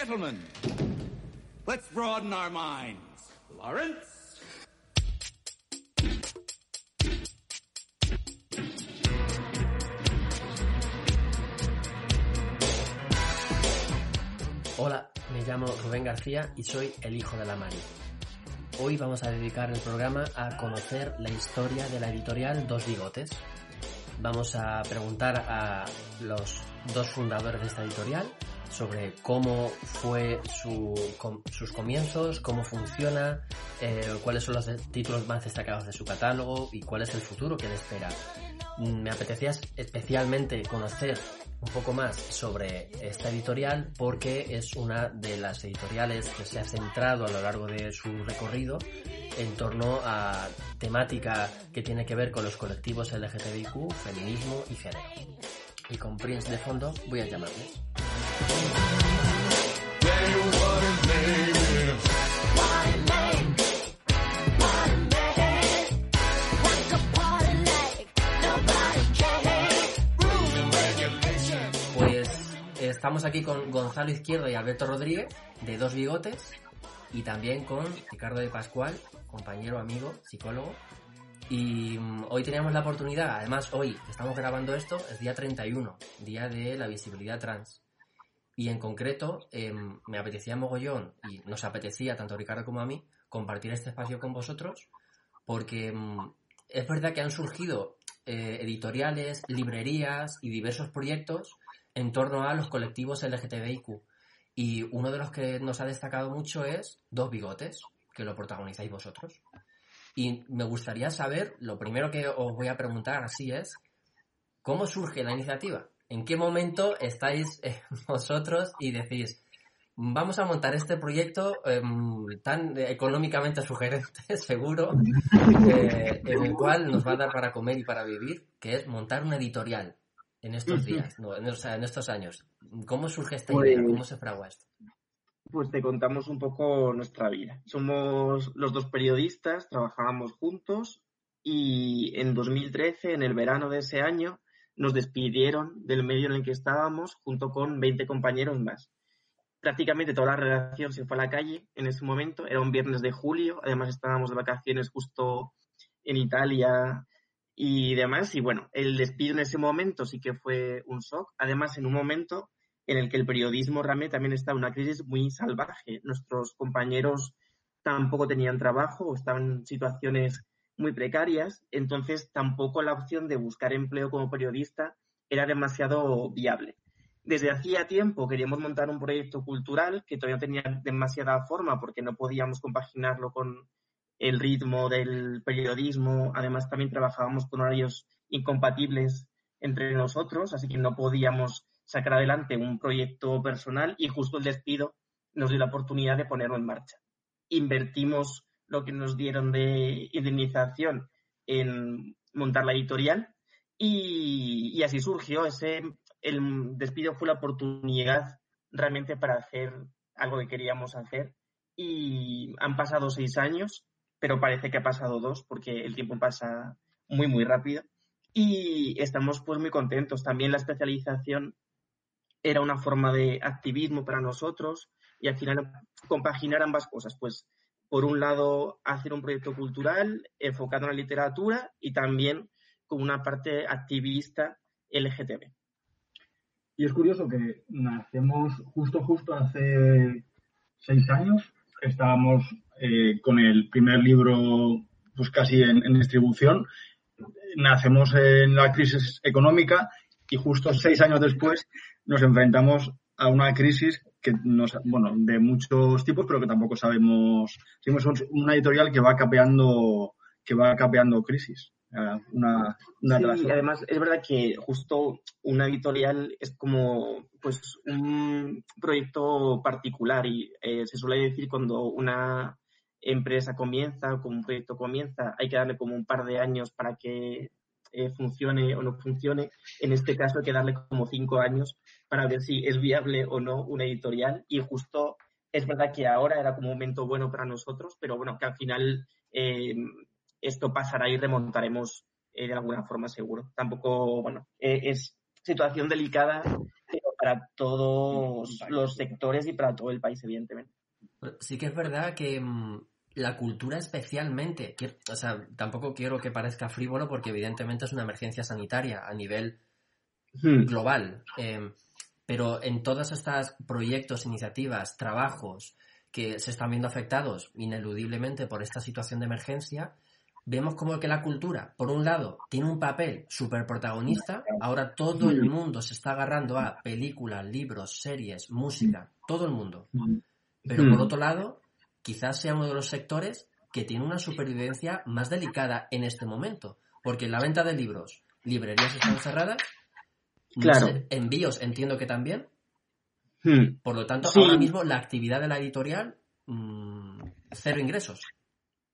gentlemen, let's broaden our minds. Lawrence? Hola, me llamo Rubén García y soy el hijo de la Mari. Hoy vamos a dedicar el programa a conocer la historia de la editorial Dos Bigotes. Vamos a preguntar a los dos fundadores de esta editorial sobre cómo fue su, sus comienzos, cómo funciona, eh, cuáles son los títulos más destacados de su catálogo y cuál es el futuro que le espera. Mm, me apetecía especialmente conocer un poco más sobre esta editorial porque es una de las editoriales que se ha centrado a lo largo de su recorrido en torno a temática que tiene que ver con los colectivos LGTBIQ, feminismo y género. Y con Prince de fondo voy a llamarles. Estamos aquí con Gonzalo Izquierdo y Alberto Rodríguez, de Dos Bigotes, y también con Ricardo de Pascual, compañero, amigo, psicólogo. Y mm, hoy teníamos la oportunidad, además hoy estamos grabando esto, es día 31, día de la visibilidad trans. Y en concreto, em, me apetecía mogollón, y nos apetecía tanto a Ricardo como a mí, compartir este espacio con vosotros, porque mm, es verdad que han surgido eh, editoriales, librerías y diversos proyectos en torno a los colectivos LGTBIQ. Y uno de los que nos ha destacado mucho es Dos Bigotes, que lo protagonizáis vosotros. Y me gustaría saber, lo primero que os voy a preguntar así es, ¿cómo surge la iniciativa? ¿En qué momento estáis eh, vosotros y decís, vamos a montar este proyecto em, tan económicamente sugerente, seguro, eh, en el cual nos va a dar para comer y para vivir, que es montar una editorial? en estos días, no, en, en, estos años? ¿Cómo surge esta idea? ¿Cómo pues se fragua esto? Pues te contamos un poco nuestra vida. Somos los dos periodistas, trabajábamos juntos y en 2013, en el verano de ese año, nos despidieron del medio en el que estábamos junto con 20 compañeros más. Prácticamente toda la redacción se fue a la calle en ese momento. Era un viernes de julio, además estábamos de vacaciones justo en Italia y demás. Y bueno, el despido en ese momento sí que fue un shock. Además, en un momento en el que el periodismo realmente también está en una crisis muy salvaje. Nuestros compañeros tampoco tenían trabajo o estaban en situaciones muy precarias, entonces tampoco la opción de buscar empleo como periodista era demasiado viable. Desde hacía tiempo queríamos montar un proyecto cultural que todavía tenía demasiada forma porque no podíamos compaginarlo con el ritmo del periodismo. Además, también trabajábamos con horarios incompatibles entre nosotros, así que no podíamos sacar adelante un proyecto personal y justo el despido nos dio la oportunidad de ponerlo en marcha. Invertimos lo que nos dieron de indemnización en montar la editorial y, así surgió ese, el despido fue la oportunidad realmente para hacer algo que queríamos hacer y han pasado seis años pero parece que ha pasado dos porque el tiempo pasa muy, muy rápido. Y estamos pues muy contentos. También la especialización era una forma de activismo para nosotros y al final compaginar ambas cosas. Pues por un lado hacer un proyecto cultural enfocado en la literatura y también con una parte activista LGTB. Y es curioso que nacemos justo, justo hace seis años. Estábamos eh, con el primer libro pues casi en, distribución. Nacemos en la crisis económica y justo seis años después nos enfrentamos a una crisis que nos, bueno, de muchos tipos, pero que tampoco sabemos. Somos una editorial que va capeando, que va capeando crisis. Una, y además es verdad que justo una editorial es como pues un proyecto particular y eh, se suele decir cuando una empresa comienza o como un proyecto comienza, hay que darle como un par de años para que eh, funcione o no funcione. En este caso hay que darle como cinco años para ver si es viable o no una editorial y justo es verdad que ahora era como un momento bueno para nosotros, pero bueno, que al final eh, esto pasará y remontaremos eh, de alguna forma seguro. Tampoco, bueno, es situación delicada, pero para todos los sectores y para todo el país, evidentemente. Sí que es verdad que mm, la cultura especialmente, o sea, tampoco quiero que parezca frívolo porque evidentemente es una emergencia sanitaria a nivel hmm. global. Em, pero en todos estos proyectos, iniciativas, trabajos que se están viendo afectados ineludiblemente por esta situación de emergencia, vemos como que la cultura, por un lado, tiene un papel súper protagonista. Ahora todo el mundo se está agarrando a películas, libros, series, música, todo el mundo. Pero por otro lado, quizás sea uno de los sectores que tiene una supervivencia más delicada en este momento. Porque la venta de libros, librerías están cerradas, claro. envíos entiendo que también. Hmm. Por lo tanto, ahora mismo la actividad de la editorial, mm, cero ingresos.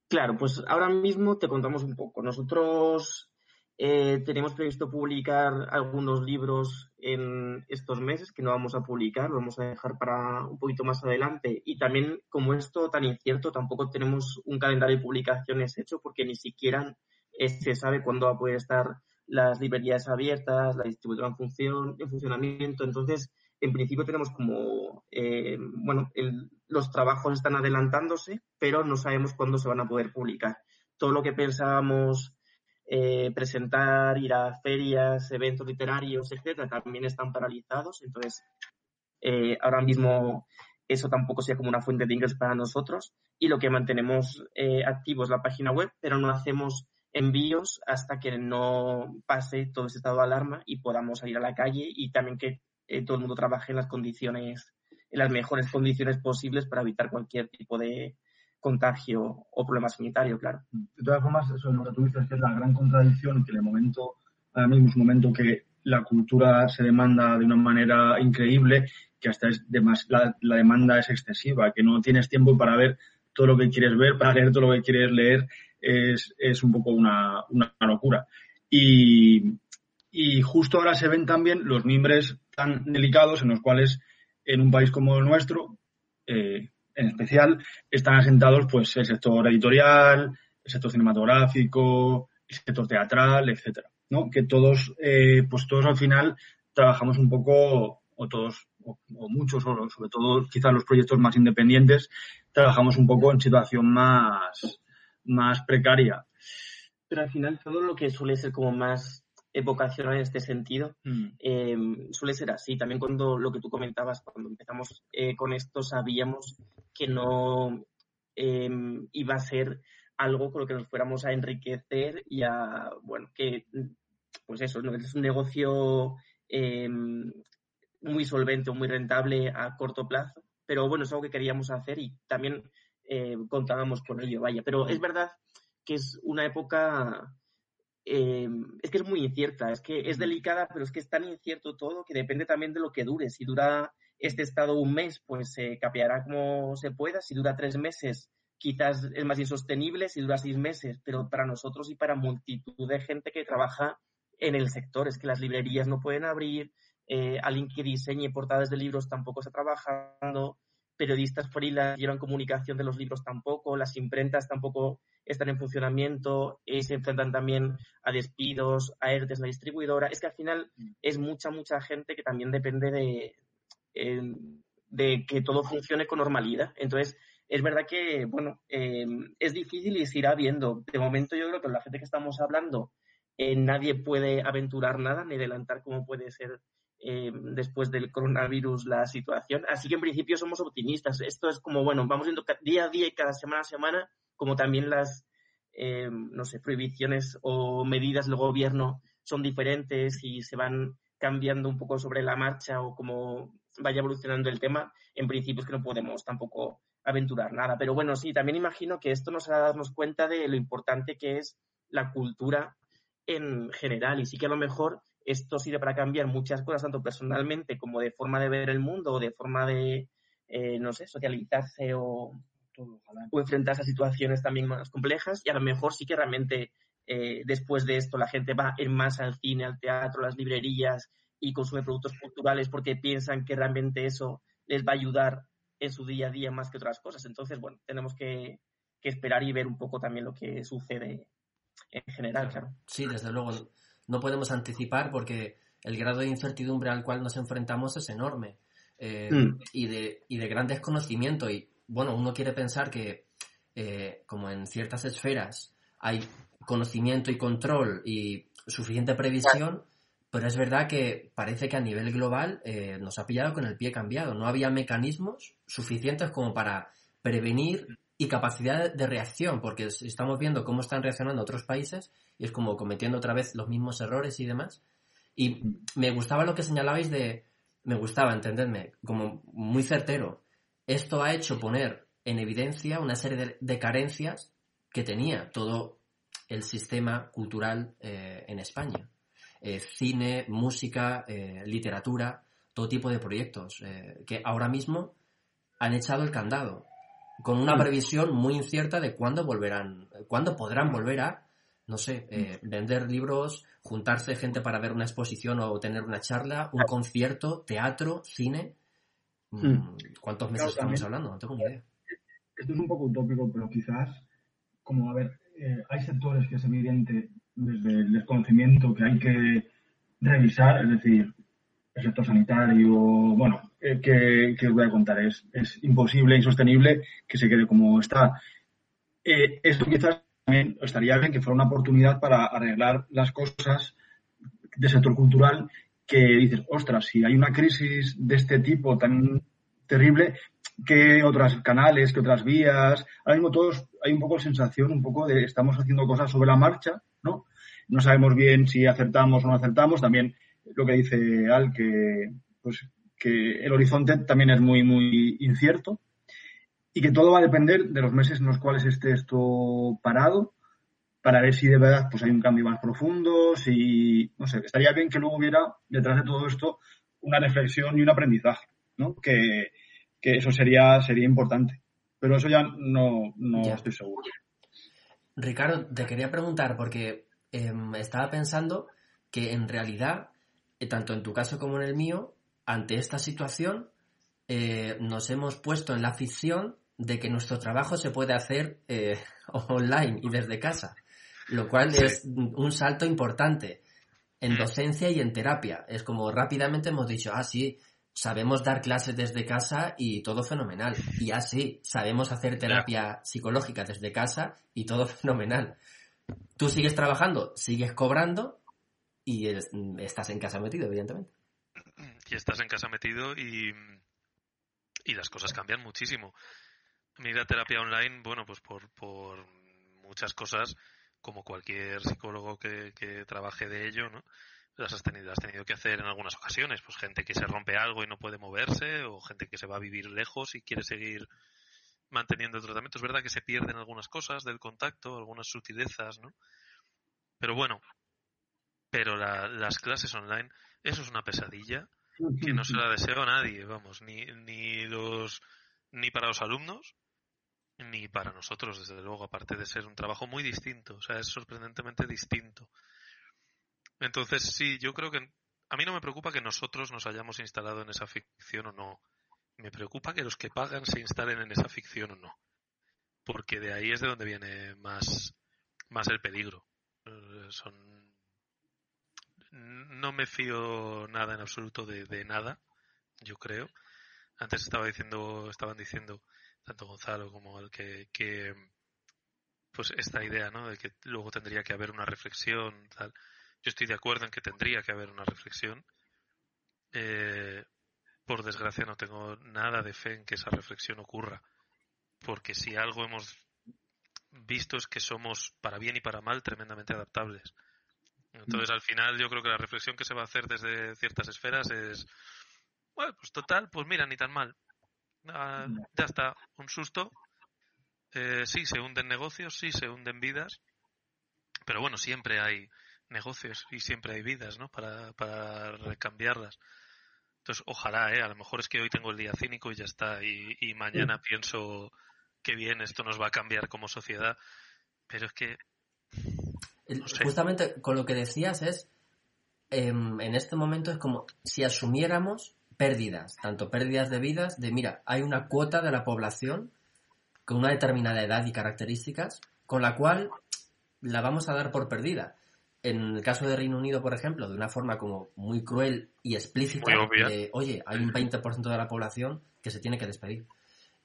Claro, pues ahora mismo te contamos un poco. Nosotros eh, tenemos previsto publicar algunos libros en estos meses que no vamos a publicar, lo vamos a dejar para un poquito más adelante. Y también, como esto tan incierto, tampoco tenemos un calendario de publicaciones hecho porque ni siquiera se sabe cuándo va a poder estar las librerías abiertas, la distribución en, función, en funcionamiento. Entonces, en principio tenemos como, eh, bueno, los trabajos están adelantándose, pero no sabemos cuándo se van a poder publicar. Todo lo que pensábamos eh, presentar, ir a ferias, eventos literarios, etcétera, también están paralizados. Entonces, eh, ahora mismo eso tampoco sea como una fuente de ingresos para nosotros. Y lo que mantenemos activo es la página web, pero no hacemos envíos hasta que no pase todo ese estado de alarma y podamos salir a la calle y también que eh, todo el mundo trabaje en las condiciones, en las mejores condiciones posibles para evitar cualquier tipo de contagio o problema sanitario, claro. De todas formas, eso es lo que tú dices, que es la gran contradicción, que el momento, ahora mismo es un momento que la cultura se demanda de una manera increíble, que hasta es la, la, demanda es excesiva, que no tienes tiempo para ver todo lo que quieres ver, para leer todo lo que quieres leer, es, es un poco una, una locura. Y, y justo ahora se ven también los mimbres tan delicados en los cuales en un país como el nuestro, eh, en especial, están asentados pues el sector editorial, el sector cinematográfico, el sector teatral, etcétera, ¿no? Que todos, eh, pues todos al final trabajamos un poco, o todos, o, muchos, o sobre todo quizás los proyectos más independientes, trabajamos un poco en situación más, más precaria. Pero al final todo lo que suele ser como más vocacional en este sentido, mm. em, suele ser así. También cuando lo que tú comentabas, cuando empezamos eh, con esto, sabíamos que no em, iba a ser algo con lo que nos fuéramos a enriquecer y a, bueno, que, pues eso, es un negocio em, muy solvente o muy rentable a corto plazo, pero bueno, es algo que queríamos hacer y también eh, contábamos con ello, vaya. Pero es verdad que es una época eh, es que es muy incierta, es que es delicada, pero es que es tan incierto todo que depende también de lo que dure. Si dura este estado un mes, pues se capeará como se pueda. Si dura tres meses, quizás es más insostenible. Si dura seis meses, pero para nosotros y para multitud de gente que trabaja en el sector, es que las librerías no pueden abrir, eh, alguien que diseñe portadas de libros tampoco está trabajando, periodistas freelance llevan comunicación de los libros tampoco, las imprentas tampoco están en funcionamiento y se enfrentan también a despidos, a ERTES, la distribuidora. Es que al final es mucha, mucha gente que también depende de, de que todo funcione con normalidad. Entonces, es verdad que, bueno, em, es difícil y se irá viendo. De momento yo creo que la gente que estamos hablando, eh, nadie puede aventurar nada ni adelantar cómo puede ser em, después del coronavirus la situación. Así que en principio somos optimistas. Esto es como, bueno, vamos viendo día a día y cada semana a semana como también las, eh, no sé, prohibiciones o medidas del gobierno son diferentes y se van cambiando un poco sobre la marcha o como vaya evolucionando el tema, en principio es que no podemos tampoco aventurar nada. Pero bueno, sí, también imagino que esto nos hará darnos cuenta de lo importante que es la cultura en general y sí que a lo mejor esto sirve para cambiar muchas cosas, tanto personalmente como de forma de ver el mundo o de forma de, eh, no sé, socializarse o, o enfrentarse a situaciones también más complejas y a lo mejor sí que realmente eh, después de esto la gente va en más al cine, al teatro, a las librerías y consume productos culturales porque piensan que realmente eso les va a ayudar en su día a día más que otras cosas. Entonces, bueno, tenemos que, esperar y ver un poco también lo que sucede en general, claro. Sí, desde luego. No podemos anticipar porque el grado de incertidumbre al cual nos enfrentamos es enorme eh, Mm. y, de, y de gran desconocimiento. Y bueno, uno quiere pensar que eh, como en ciertas esferas hay conocimiento y control y suficiente previsión, pero es verdad que parece que a nivel global eh, nos ha pillado con el pie cambiado. No había mecanismos suficientes como para prevenir y capacidad de reacción, porque estamos viendo cómo están reaccionando otros países y es como cometiendo otra vez los mismos errores y demás. Y me gustaba lo que señalabais de, me gustaba, entendedme, como muy certero. Esto ha hecho poner en evidencia una serie de, carencias que tenía todo el sistema cultural eh, en España. Eh, cine, música, eh, literatura, todo tipo de proyectos que ahora mismo han echado el candado con una Mm. previsión muy incierta de cuándo volverán, cuándo podrán volver a, no sé, eh, vender libros, juntarse gente para ver una exposición o tener una charla, un concierto, teatro, cine. Mm, Mm. ¿Cuántos meses Claro, estamos hablando? No tengo ni idea. Esto es un poco utópico, pero quizás, como, a ver, eh, hay sectores que es evidente desde el desconocimiento que hay que revisar, es decir, el sector sanitario, bueno, eh, que, os voy a contar, es, es imposible, insostenible que se quede como está. Eh, esto quizás también estaría bien que fuera una oportunidad para arreglar las cosas del sector cultural que dices, ostras, si hay una crisis de este tipo tan terrible, ¿qué otros canales, qué otras vías? Ahora mismo todos hay un poco de sensación, un poco de estamos haciendo cosas sobre la marcha, ¿no? No sabemos bien si acertamos o no acertamos. También lo que dice Al, que, pues, que el horizonte también es muy, muy incierto y que todo va a depender de los meses en los cuales esté esto parado para ver si de verdad pues hay un cambio más profundo, si, no sé, estaría bien que luego hubiera detrás de todo esto una reflexión y un aprendizaje, ¿no? Que, que eso sería, sería importante. Pero eso ya no, no Ya. estoy seguro. Ricardo, te quería preguntar, porque em, estaba pensando que en realidad, tanto en tu caso como en el mío, ante esta situación, eh, nos hemos puesto en la ficción de que nuestro trabajo se puede hacer eh, online y desde casa, lo cual Sí. es un salto importante en Mm. docencia y en terapia. Es como rápidamente hemos dicho, ah, sí, sabemos dar clases desde casa y todo fenomenal. Y así, sabemos hacer terapia psicológica desde casa y todo fenomenal. Tú sigues trabajando, sigues cobrando y es- estás en casa metido, evidentemente. y estás en casa metido y, y las cosas cambian muchísimo. A mí la terapia online, bueno, pues por, por muchas cosas, como cualquier psicólogo que, que trabaje de ello, ¿no? Las has tenido, las has tenido que hacer en algunas ocasiones, pues gente que se rompe algo y no puede moverse, o gente que se va a vivir lejos y quiere seguir manteniendo el tratamiento. Es verdad que se pierden algunas cosas del contacto, algunas sutilezas, ¿no? Pero bueno, pero la- las clases online, eso es una pesadilla que no se la deseo a nadie, vamos, ni, ni los ni para los alumnos ni para nosotros, desde luego, aparte de ser un trabajo muy distinto, o sea, es sorprendentemente distinto. Entonces, sí, yo creo que a mí no me preocupa que nosotros nos hayamos instalado en esa ficción o no. Me preocupa que los que pagan se instalen en esa ficción o no. Porque de ahí es de donde viene más, más el peligro. Eh, Son no me fío nada en absoluto de, nada, yo creo. Antes estaba diciendo, estaban diciendo tanto Gonzalo como el que, que pues esta idea, ¿no? De que luego tendría que haber una reflexión, tal. Yo estoy de acuerdo en que tendría que haber una reflexión. Eh, por desgracia no tengo nada de fe en que esa reflexión ocurra, porque si algo hemos visto es que somos para bien y para mal tremendamente adaptables. Entonces, al final, yo creo que la reflexión que se va a hacer desde ciertas esferas es, bueno, pues total, pues mira, ni tan mal. Ah, ya está, un susto. Eh, sí, se hunden negocios, sí, se hunden vidas, pero bueno, siempre hay negocios y siempre hay vidas, ¿no? Para, para recambiarlas. Entonces, ojalá, ¿eh? A lo mejor es que hoy tengo el día cínico y ya está, y, y mañana pienso que bien, esto nos va a cambiar como sociedad, pero es que No sé. Justamente con lo que decías es, em, en este momento es como si asumiéramos pérdidas, tanto pérdidas de vidas, de mira, hay una cuota de la población con una determinada edad y características, con la cual la vamos a dar por perdida. en el caso de Reino Unido, por ejemplo, de una forma como muy cruel y explícita, de, oye, hay un 20% de la población que se tiene que despedir.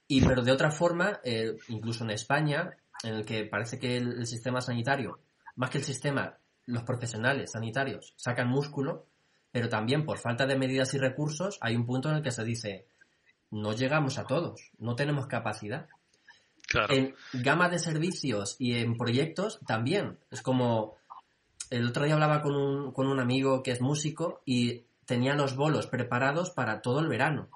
Y pero de otra forma, eh, incluso en España, en el que parece que el, el sistema sanitario, más que el sistema, los profesionales sanitarios sacan músculo, pero también por falta de medidas y recursos hay un punto en el que se dice, no llegamos a todos, no tenemos capacidad. Claro. En gama de servicios y en proyectos también. Es como, el otro día hablaba con un, con un amigo que es músico y tenía los bolos preparados para todo el verano.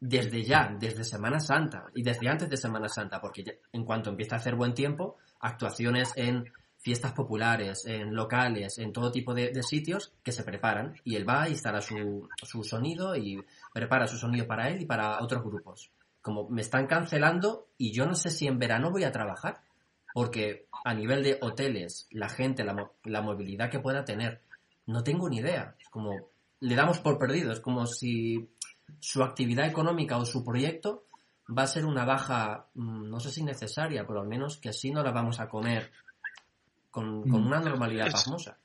Desde ya, desde Semana Santa y desde antes de Semana Santa, porque ya- en cuanto empieza a hacer buen tiempo, actuaciones en fiestas populares, en locales, en todo tipo de, de sitios que se preparan y él va instala su, su sonido y prepara su sonido para él y para otros grupos. Como me están cancelando y yo no sé si en verano voy a trabajar, porque a nivel de hoteles, la gente, la, la movilidad que pueda tener, no tengo ni idea. Es como, le damos por perdido, es como si su actividad económica o su proyecto va a ser una baja, mm, no sé si necesaria, pero al menos que así no la vamos a comer con, con una normalidad Es- pasmosa.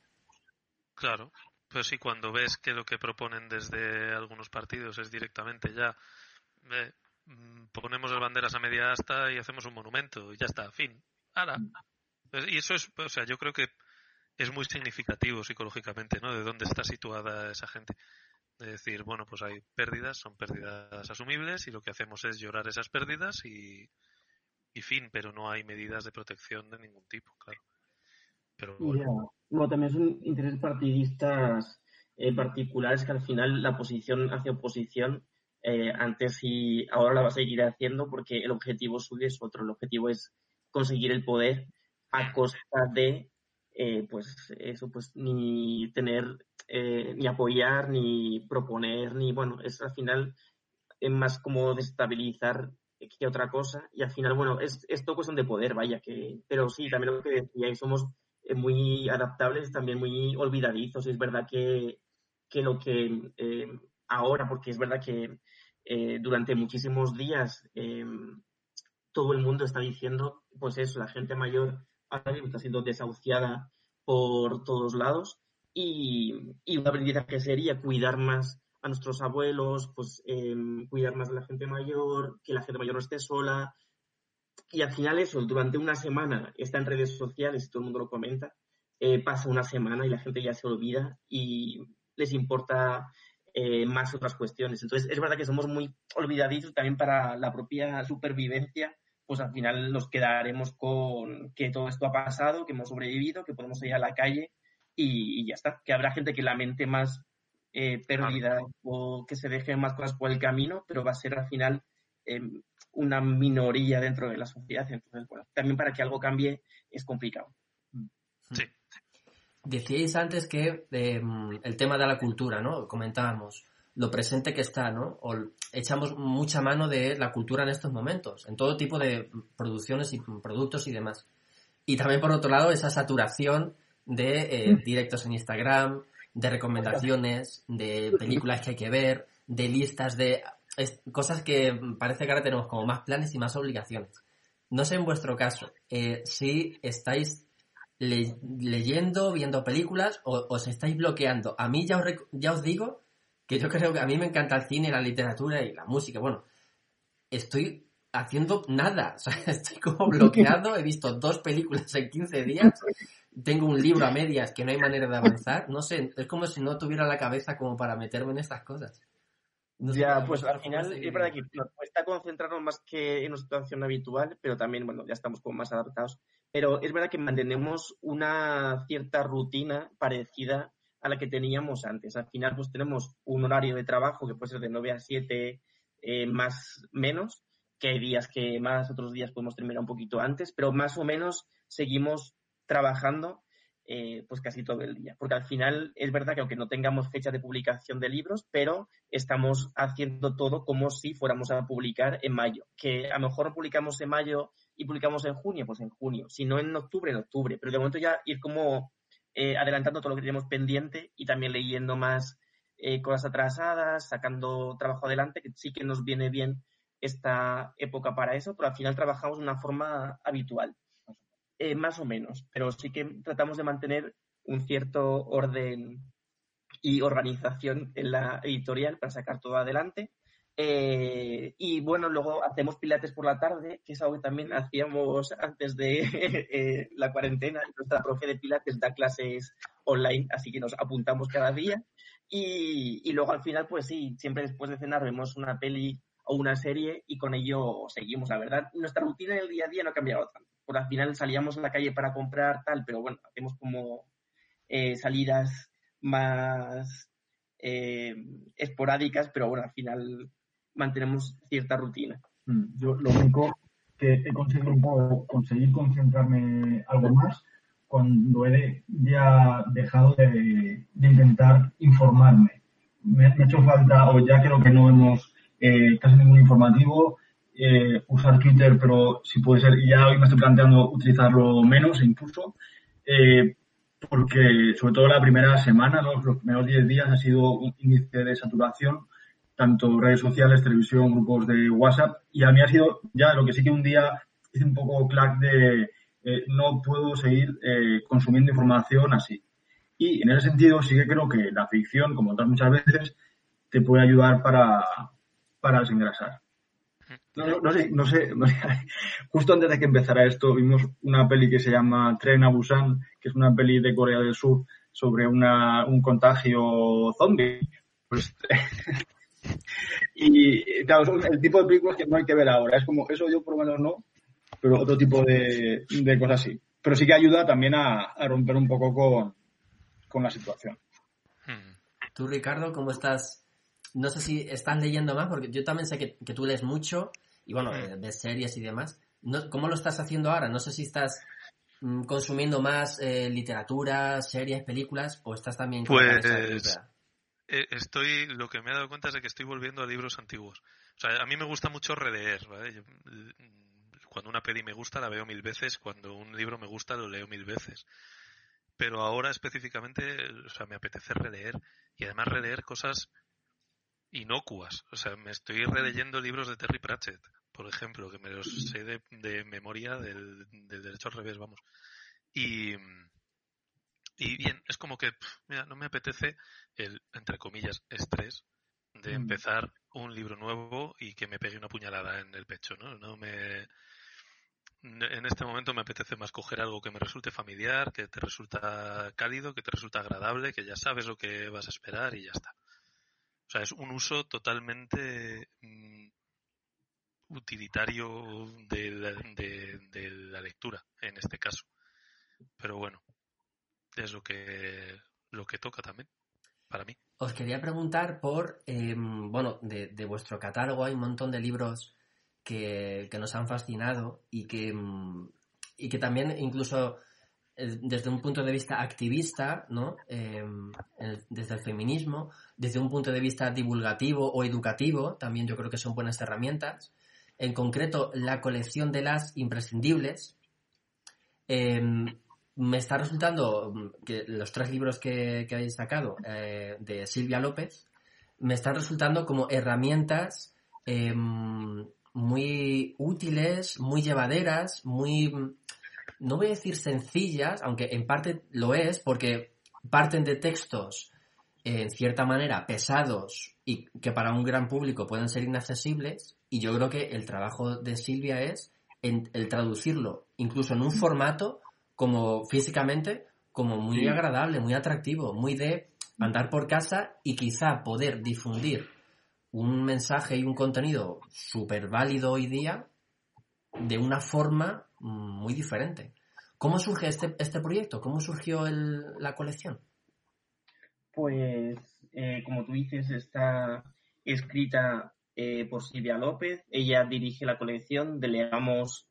Claro, pues sí, cuando ves que lo que proponen desde algunos partidos es directamente ya eh, mm, ponemos las banderas a media asta y hacemos un monumento y ya está, fin. Ahora. Pues, y eso es, o sea, yo creo que es muy significativo psicológicamente, ¿no? De dónde está situada esa gente. De decir, bueno, pues hay pérdidas, son pérdidas asumibles y lo que hacemos es llorar esas pérdidas y, y fin, pero no hay medidas de protección de ningún tipo, claro. Pero bueno. Bueno, también son intereses partidistas eh, particulares que al final la posición hacia oposición eh, antes y ahora la va a seguir haciendo porque el objetivo suyo es otro. El objetivo es conseguir el poder a costa de, eh, pues eso, pues ni tener, eh, ni apoyar, ni proponer, ni bueno, es al final es más como destabilizar que otra cosa y al final, bueno, es, es todo cuestión de poder, vaya, que, pero sí, también lo que decíais, somos eh, muy adaptables, también muy olvidadizos. Es verdad que, que lo que eh, ahora, porque es verdad que eh, durante muchísimos días eh, todo el mundo está diciendo, pues eso, la gente mayor ahora mismo está siendo desahuciada por todos lados y, y una medida que sería cuidar más a nuestros abuelos, pues eh, cuidar más de la gente mayor, que la gente mayor no esté sola, y al final eso, durante una semana está en redes sociales y todo el mundo lo comenta, eh, pasa una semana y la gente ya se olvida y les importa eh, más otras cuestiones. Entonces, es verdad que somos muy olvidadizos también para la propia supervivencia, pues al final nos quedaremos con que todo esto ha pasado, que hemos sobrevivido, que podemos ir a la calle y, y ya está. Que habrá gente que lamente más eh, pérdida o que se deje más cosas por el camino, pero va a ser al final eh, una minoría dentro de la sociedad. Entonces, bueno, también para que algo cambie es complicado. sí. Decíais antes que eh, el tema de la cultura, ¿no? Comentábamos lo presente que está, ¿no? O echamos mucha mano de la cultura en estos momentos, en todo tipo de producciones y productos y demás. Y también, por otro lado, esa saturación de eh, directos en Instagram, de recomendaciones, de películas que hay que ver, de listas de es- cosas que parece que ahora tenemos como más planes y más obligaciones. No sé en vuestro caso, eh, si estáis le- leyendo, viendo películas o os estáis bloqueando. A mí ya os, ya os digo que yo creo que a mí me encanta el cine, la literatura y la música. Bueno, estoy haciendo nada. O sea, estoy como bloqueado. He visto dos películas en 15 días. Tengo un libro a medias que no hay manera de avanzar. No sé, es como si no tuviera la cabeza como para meterme en estas cosas. Sé Ya, pues al final es verdad que nos cuesta concentrarnos más que en una situación habitual, pero también, bueno, ya estamos como más adaptados. Pero es verdad que mantenemos una cierta rutina parecida a la que teníamos antes. Al final, pues tenemos un horario de trabajo que puede ser de 9 a 7 eh, más menos, que hay días que más, otros días podemos terminar un poquito antes, pero más o menos seguimos trabajando eh, pues casi todo el día. Porque al final es verdad que aunque no tengamos fecha de publicación de libros, pero estamos haciendo todo como si fuéramos a publicar en mayo. Que a lo mejor publicamos en mayo y publicamos en junio, pues en junio. Si no en octubre, en octubre. Pero de momento ya ir como eh, adelantando todo lo que tenemos pendiente y también leyendo más eh, cosas atrasadas, sacando trabajo adelante, que sí que nos viene bien esta época para eso, pero al final trabajamos de una forma habitual. Eh, más o menos, pero sí que tratamos de mantener un cierto orden y organización en la editorial para sacar todo adelante. Eh, y bueno, luego hacemos pilates por la tarde, que es algo que también hacíamos antes de eh, la cuarentena. Nuestra profe de pilates da clases online, así que nos apuntamos cada día. Y, y, luego al final, pues sí, siempre después de cenar vemos una peli o una serie y con ello seguimos, la verdad. Nuestra rutina en el día a día no ha cambiado tanto. Por al final salíamos a la calle para comprar tal, pero bueno, hacemos como eh, salidas más eh, esporádicas, pero bueno, al final mantenemos cierta rutina. Mm, yo lo único que he conseguido un poco conseguir concentrarme algo más cuando he dejado de, intentar informarme. Me, ha hecho falta, o ya creo que no hemos eh, casi ningún informativo, eh, usar Twitter, pero si puede ser, ya hoy me estoy planteando utilizarlo menos incluso, eh, porque sobre todo la primera semana, los primeros 10 días ha sido un índice de saturación, tanto redes sociales, televisión, grupos de WhatsApp, y a mí ha sido ya lo que sí que un día hice un poco clack de eh, no puedo seguir consumiendo información así. Y en ese sentido sí que creo que la ficción, como otras muchas veces, te puede ayudar para, para desengrasar. No, no, sé, no, sé, justo antes de que empezara esto vimos una peli que se llama Tren a Busan, que es una peli de Corea del Sur sobre una, un contagio zombie. Pues, y claro, el tipo de películas que no hay que ver ahora. Es como, eso yo por lo menos no, pero otro tipo de, de cosas sí. Pero sí que ayuda también a, a romper un poco con, con la situación. Tú, Ricardo, ¿cómo estás? No sé si estás leyendo más, porque yo también sé que, que tú lees mucho y bueno, de hmm. ves series y demás. No, ¿Cómo lo estás haciendo ahora? No sé si estás mm, consumiendo más eh, literatura, series, películas o estás también con pues eh, estoy lo que me he dado cuenta es de que estoy volviendo a libros antiguos. O sea, a mí me gusta mucho releer, ¿vale? cuando una peli me gusta la veo mil veces, cuando un libro me gusta lo leo mil veces. Pero ahora específicamente, o sea, me apetece releer y además releer cosas inocuas. O sea, me estoy releyendo libros de Terry Pratchett, por ejemplo, que me los sé de, memoria del, derecho al revés, vamos. Y, y bien, es como que, mira, no me apetece el, entre comillas, estrés de mm. empezar un libro nuevo y que me pegue una puñalada en el pecho, ¿no? No me en este momento me apetece más coger algo que me resulte familiar, que te resulta cálido, que te resulta agradable, que ya sabes lo que vas a esperar y ya está. O sea, es un uso totalmente mm, utilitario de la, lectura, en este caso. Pero bueno, es lo que, lo que toca también, para mí. Os quería preguntar por, em, bueno, de, de vuestro catálogo hay un montón de libros que, nos han fascinado y que, mm, y que también incluso desde un punto de vista activista, ¿no? Em, desde el feminismo, desde un punto de vista divulgativo o educativo, también yo creo que son buenas herramientas. En concreto, la colección de las imprescindibles. Em, me está resultando mm, que los tres libros que, que habéis sacado eh, de Silvia López me están resultando como herramientas em, muy útiles, muy llevaderas, muy, no voy a decir sencillas, aunque en parte lo es, porque parten de textos en cierta manera pesados y que para un gran público pueden ser inaccesibles. Y yo creo que el trabajo de Silvia es en, el traducirlo, incluso en un formato como físicamente, como muy agradable, muy atractivo, muy de andar por casa y quizá poder difundir un mensaje y un contenido súper válido hoy día de una forma muy diferente. ¿Cómo surge este, este proyecto? ¿Cómo surgió la colección? Pues, eh, como tú dices, está escrita eh, por Silvia López. Ella dirige la colección, delegamos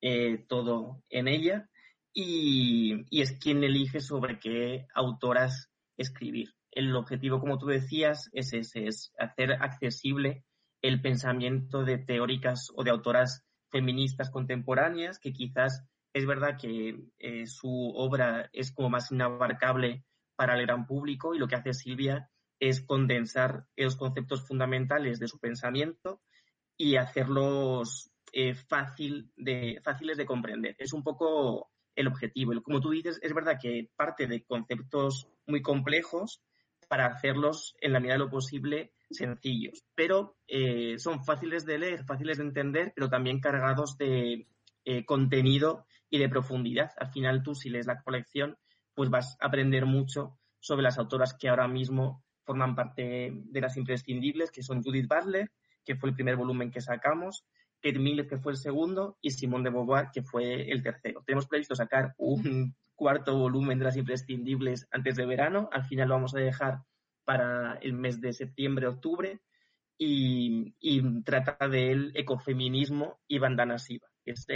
eh, todo en ella y, y, es quien elige sobre qué autoras escribir el objetivo, como tú decías, es ese, es hacer accesible el pensamiento de teóricas o de autoras feministas contemporáneas, que quizás es verdad que eh, su obra es como más inabarcable para el gran público y lo que hace Silvia es condensar los conceptos fundamentales de su pensamiento y hacerlos eh, fácil de, fáciles de comprender. Es un poco el objetivo. Como tú dices, es verdad que parte de conceptos muy complejos para hacerlos en la medida de lo posible sencillos, pero eh, son fáciles de leer, fáciles de entender, pero también cargados de eh, contenido y de profundidad. Al final tú si lees la colección, pues vas a aprender mucho sobre las autoras que ahora mismo forman parte de las imprescindibles, que son Judith Butler, que fue el primer volumen que sacamos, Kate Millett, que fue el segundo, y Simone de Beauvoir, que fue el tercero. Tenemos previsto sacar un cuarto volumen de las imprescindibles antes de verano. Al final lo vamos a dejar para el mes de septiembre-octubre y, trata del ecofeminismo y Bandana Siva, que es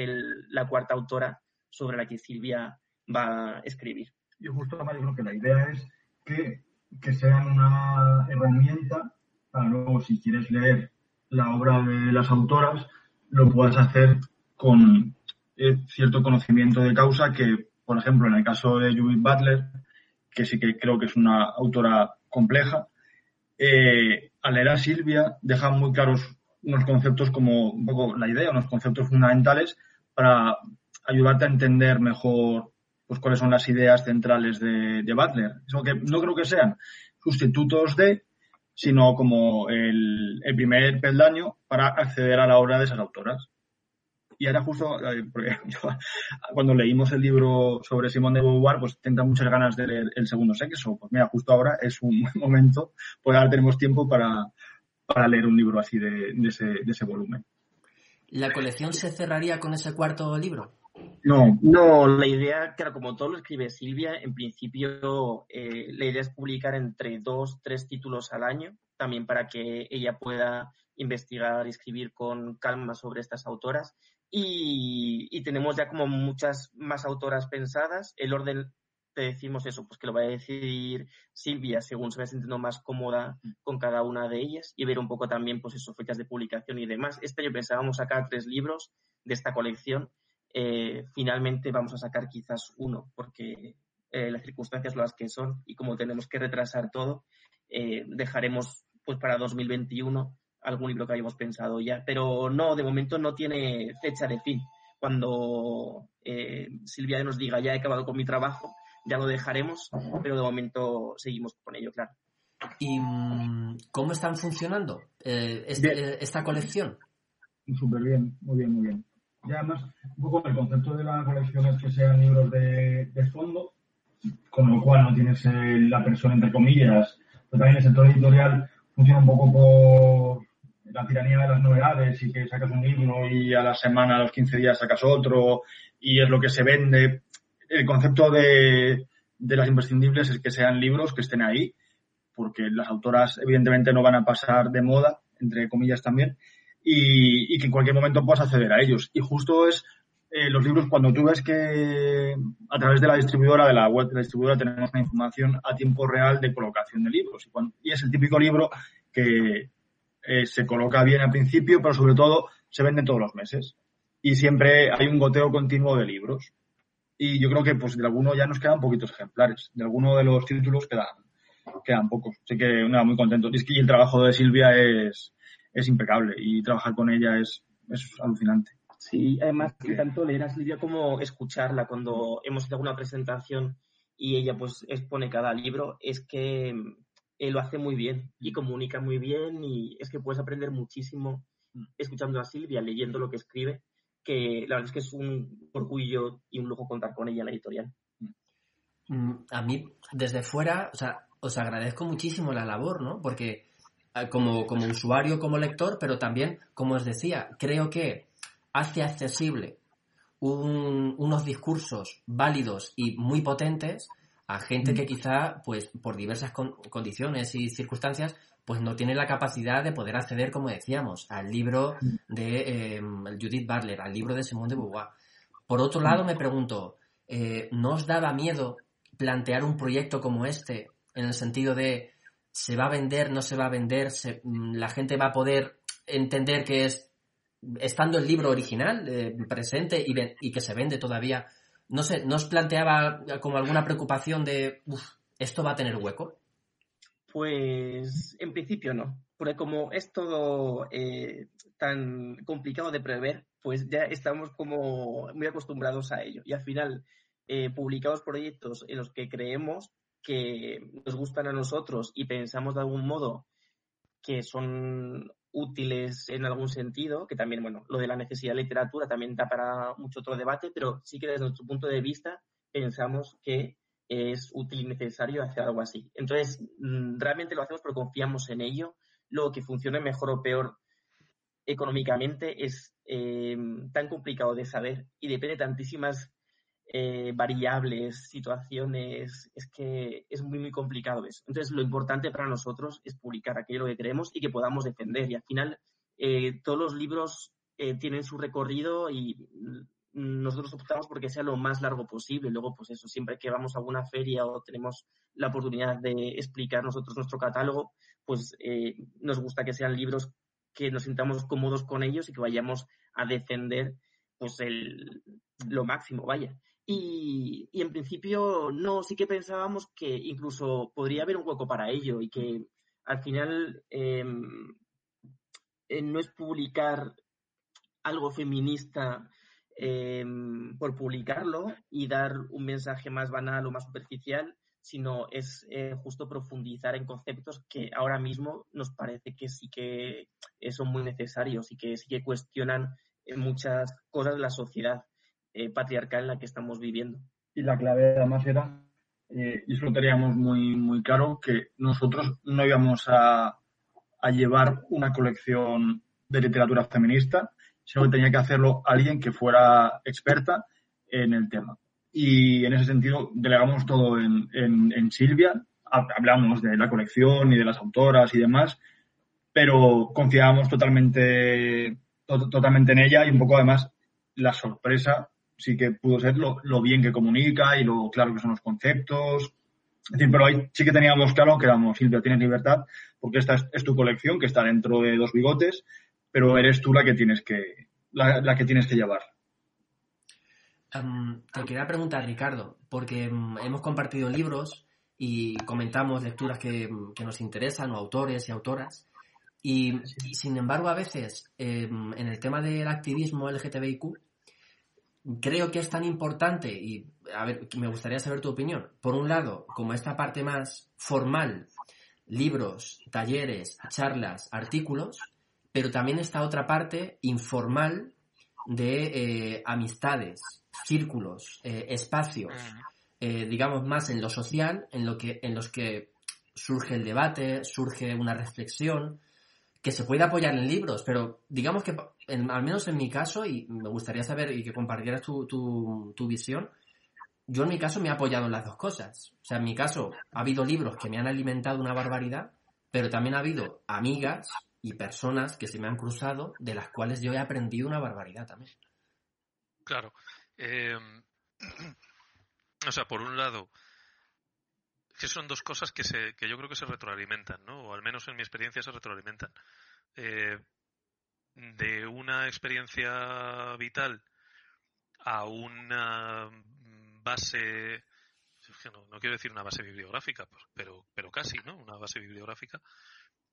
la cuarta autora sobre la que Silvia va a escribir. Yo justo yo creo que la idea es que, que sean una herramienta para luego, si quieres leer la obra de las autoras, lo puedas hacer con eh, cierto conocimiento de causa que, por ejemplo, en el caso de Judith Butler, que sí que creo que es una autora compleja, eh, al leer a Silvia deja muy claros unos conceptos como un poco la idea, unos conceptos fundamentales para ayudarte a entender mejor pues cuáles son las ideas centrales de, Butler. Eso que no creo que sean sustitutos de, sino como el primer peldaño para acceder a la obra de esas autoras. Y ahora justo, eh, cuando leímos el libro sobre Simón de Beauvoir, pues tendrá muchas ganas de leer el segundo sexo. Pues mira, justo ahora es un buen momento, pues ahora tenemos tiempo para, para leer un libro así de, de, ese, de ese volumen. ¿La colección se cerraría con ese cuarto libro? No. No, la idea, claro, como todo lo escribe Silvia, en principio eh, la idea es publicar entre dos, tres títulos al año, también para que ella pueda investigar y escribir con calma sobre estas autoras. Y, tenemos ya como muchas más autoras pensadas. El orden, te decimos eso, pues que lo va a decidir Silvia según se vaya sintiendo más cómoda con cada una de ellas y ver un poco también, pues eso, fechas de publicación y demás. Este año pensábamos sacar tres libros de esta colección eh, finalmente vamos a sacar quizás uno, porque eh, las circunstancias las que son y como tenemos que retrasar todo, eh, dejaremos pues para 2021 algún libro que hayamos pensado ya, pero no, de momento no tiene fecha de fin. Cuando Silvia nos diga ya he acabado con mi trabajo, ya lo dejaremos, pero de momento seguimos con ello, claro. ¿Y mm, cómo están funcionando este, esta colección? Súper bien, muy bien, muy bien. Y además, un poco el concepto de la colección es que sean libros de, fondo, con lo cual no tienes la persona entre comillas, pero también el sector editorial funciona un poco por la tiranía de las novedades y que sacas un libro y a la semana, a los 15 días sacas otro y es lo que se vende. El concepto de, de las imprescindibles es que sean libros que estén ahí, porque las autoras evidentemente no van a pasar de moda, entre comillas también, y, que en cualquier momento puedas acceder a ellos. Y justo es eh, los libros, cuando tú ves que a través de la distribuidora, de la web de la distribuidora, tenemos una información a tiempo real de colocación de libros. Y, es el típico libro que eh, se coloca bien al principio, pero sobre todo se vende todos los meses. Y siempre hay un goteo continuo de libros. Y yo creo que pues de alguno ya nos quedan poquitos ejemplares. De alguno de los títulos quedan, quedan pocos. Así que nada, muy contento. Y el trabajo de Silvia es, es impecable y trabajar con ella es, es alucinante. Sí, además tanto leer a Silvia como escucharla cuando hemos hecho alguna presentación y ella pues expone cada libro, es que eh, lo hace muy bien y comunica muy bien y es que puedes aprender muchísimo escuchando a Silvia, leyendo lo que escribe, que la verdad es que es un orgullo y un lujo contar con ella en la editorial. Mm, a mí, desde fuera, o sea, os agradezco muchísimo la labor, ¿no? Porque eh, como, como usuario, como lector, pero también, como os decía, creo que hace accesible unos discursos válidos y muy potentes a gente que quizá, pues, por diversas condiciones y circunstancias, pues no tiene la capacidad de poder acceder, como decíamos, al libro de em, Judith Butler, al libro de Simone de Beauvoir. Por otro lado, me pregunto, eh, ¿no os daba miedo plantear un proyecto como este en el sentido de se va a vender, no se va a vender, mm, la gente va a poder entender que es, estando el libro original eh, presente y, que se vende todavía, no sé, ¿no os planteaba como alguna preocupación de, esto va a tener hueco? Pues en principio no, porque como es todo eh, tan complicado de prever, pues ya estamos como muy acostumbrados a ello y al final eh, publicamos proyectos en los que creemos que nos gustan a nosotros y pensamos de algún modo que son útiles en algún sentido, que también, bueno, lo de la necesidad de literatura también da para mucho otro debate, pero sí que desde nuestro punto de vista pensamos que es útil y necesario hacer algo así. Entonces, mm, realmente lo hacemos porque confiamos en ello. Lo que funcione mejor o peor económicamente es eh, tan complicado de saber y depende de tantísimas eh, variables, situaciones, es que es muy, muy complicado eso. Entonces, lo importante para nosotros es publicar aquello que queremos y que podamos defender. Y al final, eh, todos los libros tienen su recorrido y nosotros optamos porque sea lo más largo posible. Luego, pues eso, siempre que vamos a alguna feria o tenemos la oportunidad de explicar nosotros nuestro catálogo, pues eh, nos gusta que sean libros que nos sintamos cómodos con ellos y que vayamos a defender pues el, lo máximo, vaya. Y, en principio, no, sí que pensábamos que incluso podría haber un hueco para ello y que al final em, eh, no es publicar algo feminista Em, por publicarlo y dar un mensaje más banal o más superficial, sino es eh, justo profundizar en conceptos que ahora mismo nos parece que sí que son muy necesarios y que sí que cuestionan eh, muchas cosas de la sociedad eh, patriarcal en la que estamos viviendo. Y la clave además era, y eso lo teníamos muy, muy claro, que nosotros no íbamos a, a llevar una colección de literatura feminista, sino que tenía que hacerlo alguien que fuera experta en el tema. Y en ese sentido delegamos todo en, en, Silvia, hablamos de la colección y de las autoras y demás, pero confiábamos totalmente, totalmente en ella y un poco además la sorpresa sí que pudo ser lo, lo, bien que comunica y lo claro que son los conceptos. Es decir, pero ahí sí que teníamos claro que vamos, Silvia, tienes libertad porque esta es tu colección que está dentro de dos bigotes pero eres tú la que tienes que, la, que, tienes que llevar. te quería preguntar, Ricardo, porque em, hemos compartido libros y comentamos lecturas que, nos interesan, o autores y autoras, y, sin embargo a veces em, en el tema del activismo LGTBIQ, creo que es tan importante, y a ver, me gustaría saber tu opinión, por un lado, como esta parte más formal, libros, talleres, charlas, artículos, pero también está otra parte informal de eh, amistades, círculos, eh, espacios, eh, digamos más en lo social, en, lo que, en los que surge el debate, surge una reflexión, que se puede apoyar en libros, pero digamos que, al menos en mi caso, y me gustaría saber y que compartieras tu, tu, tu visión, yo en mi caso me he apoyado en las dos cosas. O sea, en mi caso ha habido libros que me han alimentado una barbaridad, pero también ha habido amigas y personas que se me han cruzado de las cuales yo he aprendido una barbaridad también. Claro. Eh, o sea, por un lado, que son dos cosas que, se, que yo creo que se retroalimentan, ¿no? O al menos en mi experiencia se retroalimentan. Eh, de una experiencia vital a una base, no, no, quiero decir una base bibliográfica, pero, pero casi, ¿no? Una base bibliográfica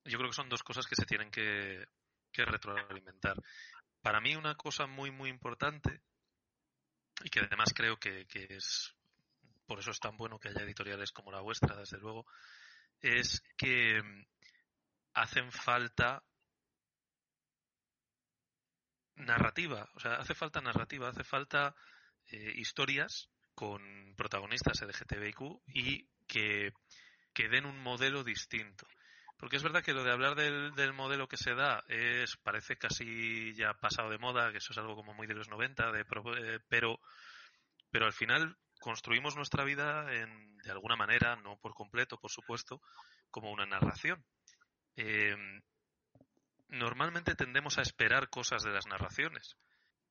yo creo que son dos cosas que se tienen que, retroalimentar. Para mí una cosa muy, muy importante, y que además creo que, es, por eso es tan bueno que haya editoriales como la vuestra, desde luego, es que mm, hacen falta narrativa, o sea, hace falta narrativa, hace falta eh, historias con protagonistas LGTBIQ y que, que den un modelo distinto. Porque es verdad que lo de hablar del, del, modelo que se da es parece casi ya pasado de moda, que eso es algo como muy de los 90, de, eh, pero, pero al final construimos nuestra vida en, de alguna manera, no por completo, por supuesto, como una narración. Eh, normalmente tendemos a esperar cosas de las narraciones.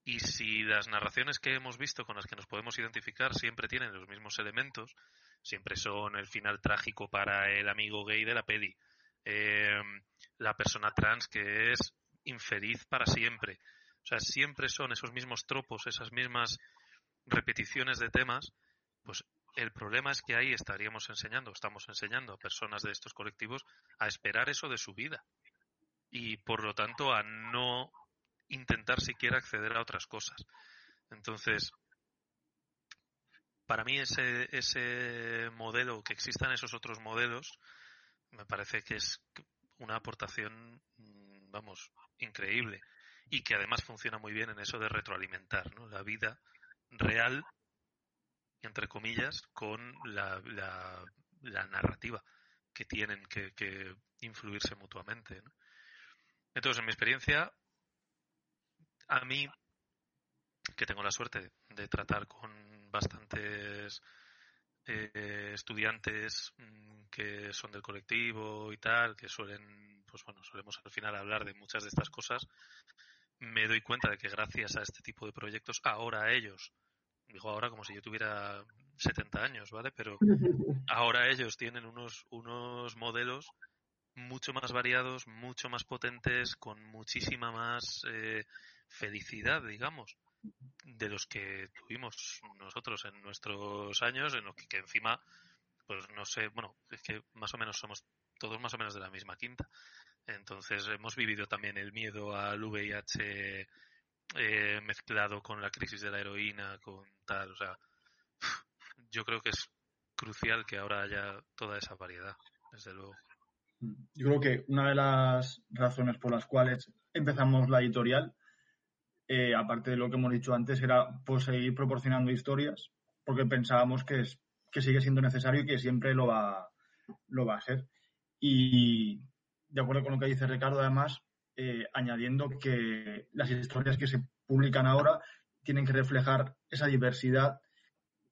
Y si las narraciones que hemos visto con las que nos podemos identificar siempre tienen los mismos elementos, siempre son el final trágico para el amigo gay de la peli, eh, la persona trans que es infeliz para siempre. O sea, siempre son esos mismos tropos, esas mismas repeticiones de temas, pues el problema es que ahí estaríamos enseñando, estamos enseñando a personas de estos colectivos a esperar eso de su vida y por lo tanto a no intentar siquiera acceder a otras cosas. Entonces, para mí ese, modelo, que existan esos otros modelos, me parece que es una aportación, vamos, increíble. Y que además funciona muy bien en eso de retroalimentar ¿no? la vida real, entre comillas, con la, la, narrativa que tienen que, que influirse mutuamente. Entonces, en mi experiencia, a mí, que tengo la suerte de tratar con bastantes eh, estudiantes mm, que son del colectivo y tal, que suelen, pues bueno, solemos al final hablar de muchas de estas cosas, me doy cuenta de que gracias a este tipo de proyectos, ahora ellos, digo ahora como si yo tuviera 70 años, ¿vale? Pero ahora ellos tienen unos, unos modelos mucho más variados, mucho más potentes, con muchísima más eh, felicidad, digamos de los que tuvimos nosotros en nuestros años, en los que, encima, pues no sé, bueno, es que más o menos somos todos más o menos de la misma quinta. Entonces hemos vivido también el miedo al VIH eh, mezclado con la crisis de la heroína, con tal, o sea, yo creo que es crucial que ahora haya toda esa variedad, desde luego. Yo creo que una de las razones por las cuales empezamos la editorial eh, aparte de lo que hemos dicho antes, era pues, seguir proporcionando historias, porque pensábamos que, es, que sigue siendo necesario y que siempre lo va, lo va a ser. Y de acuerdo con lo que dice Ricardo, además, eh, añadiendo que las historias que se publican ahora tienen que reflejar esa diversidad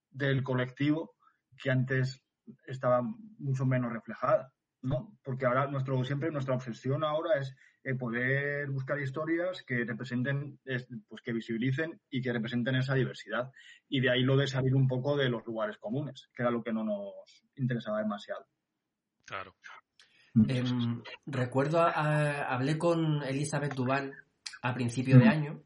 del colectivo que antes estaba mucho menos reflejada, ¿no? Porque ahora nuestro siempre nuestra obsesión ahora es eh, poder buscar historias que representen, pues que visibilicen y que representen esa diversidad. Y de ahí lo de salir un poco de los lugares comunes, que era lo que no nos interesaba demasiado. Claro. Em, recuerdo, hablé con Elizabeth Duval a principio de año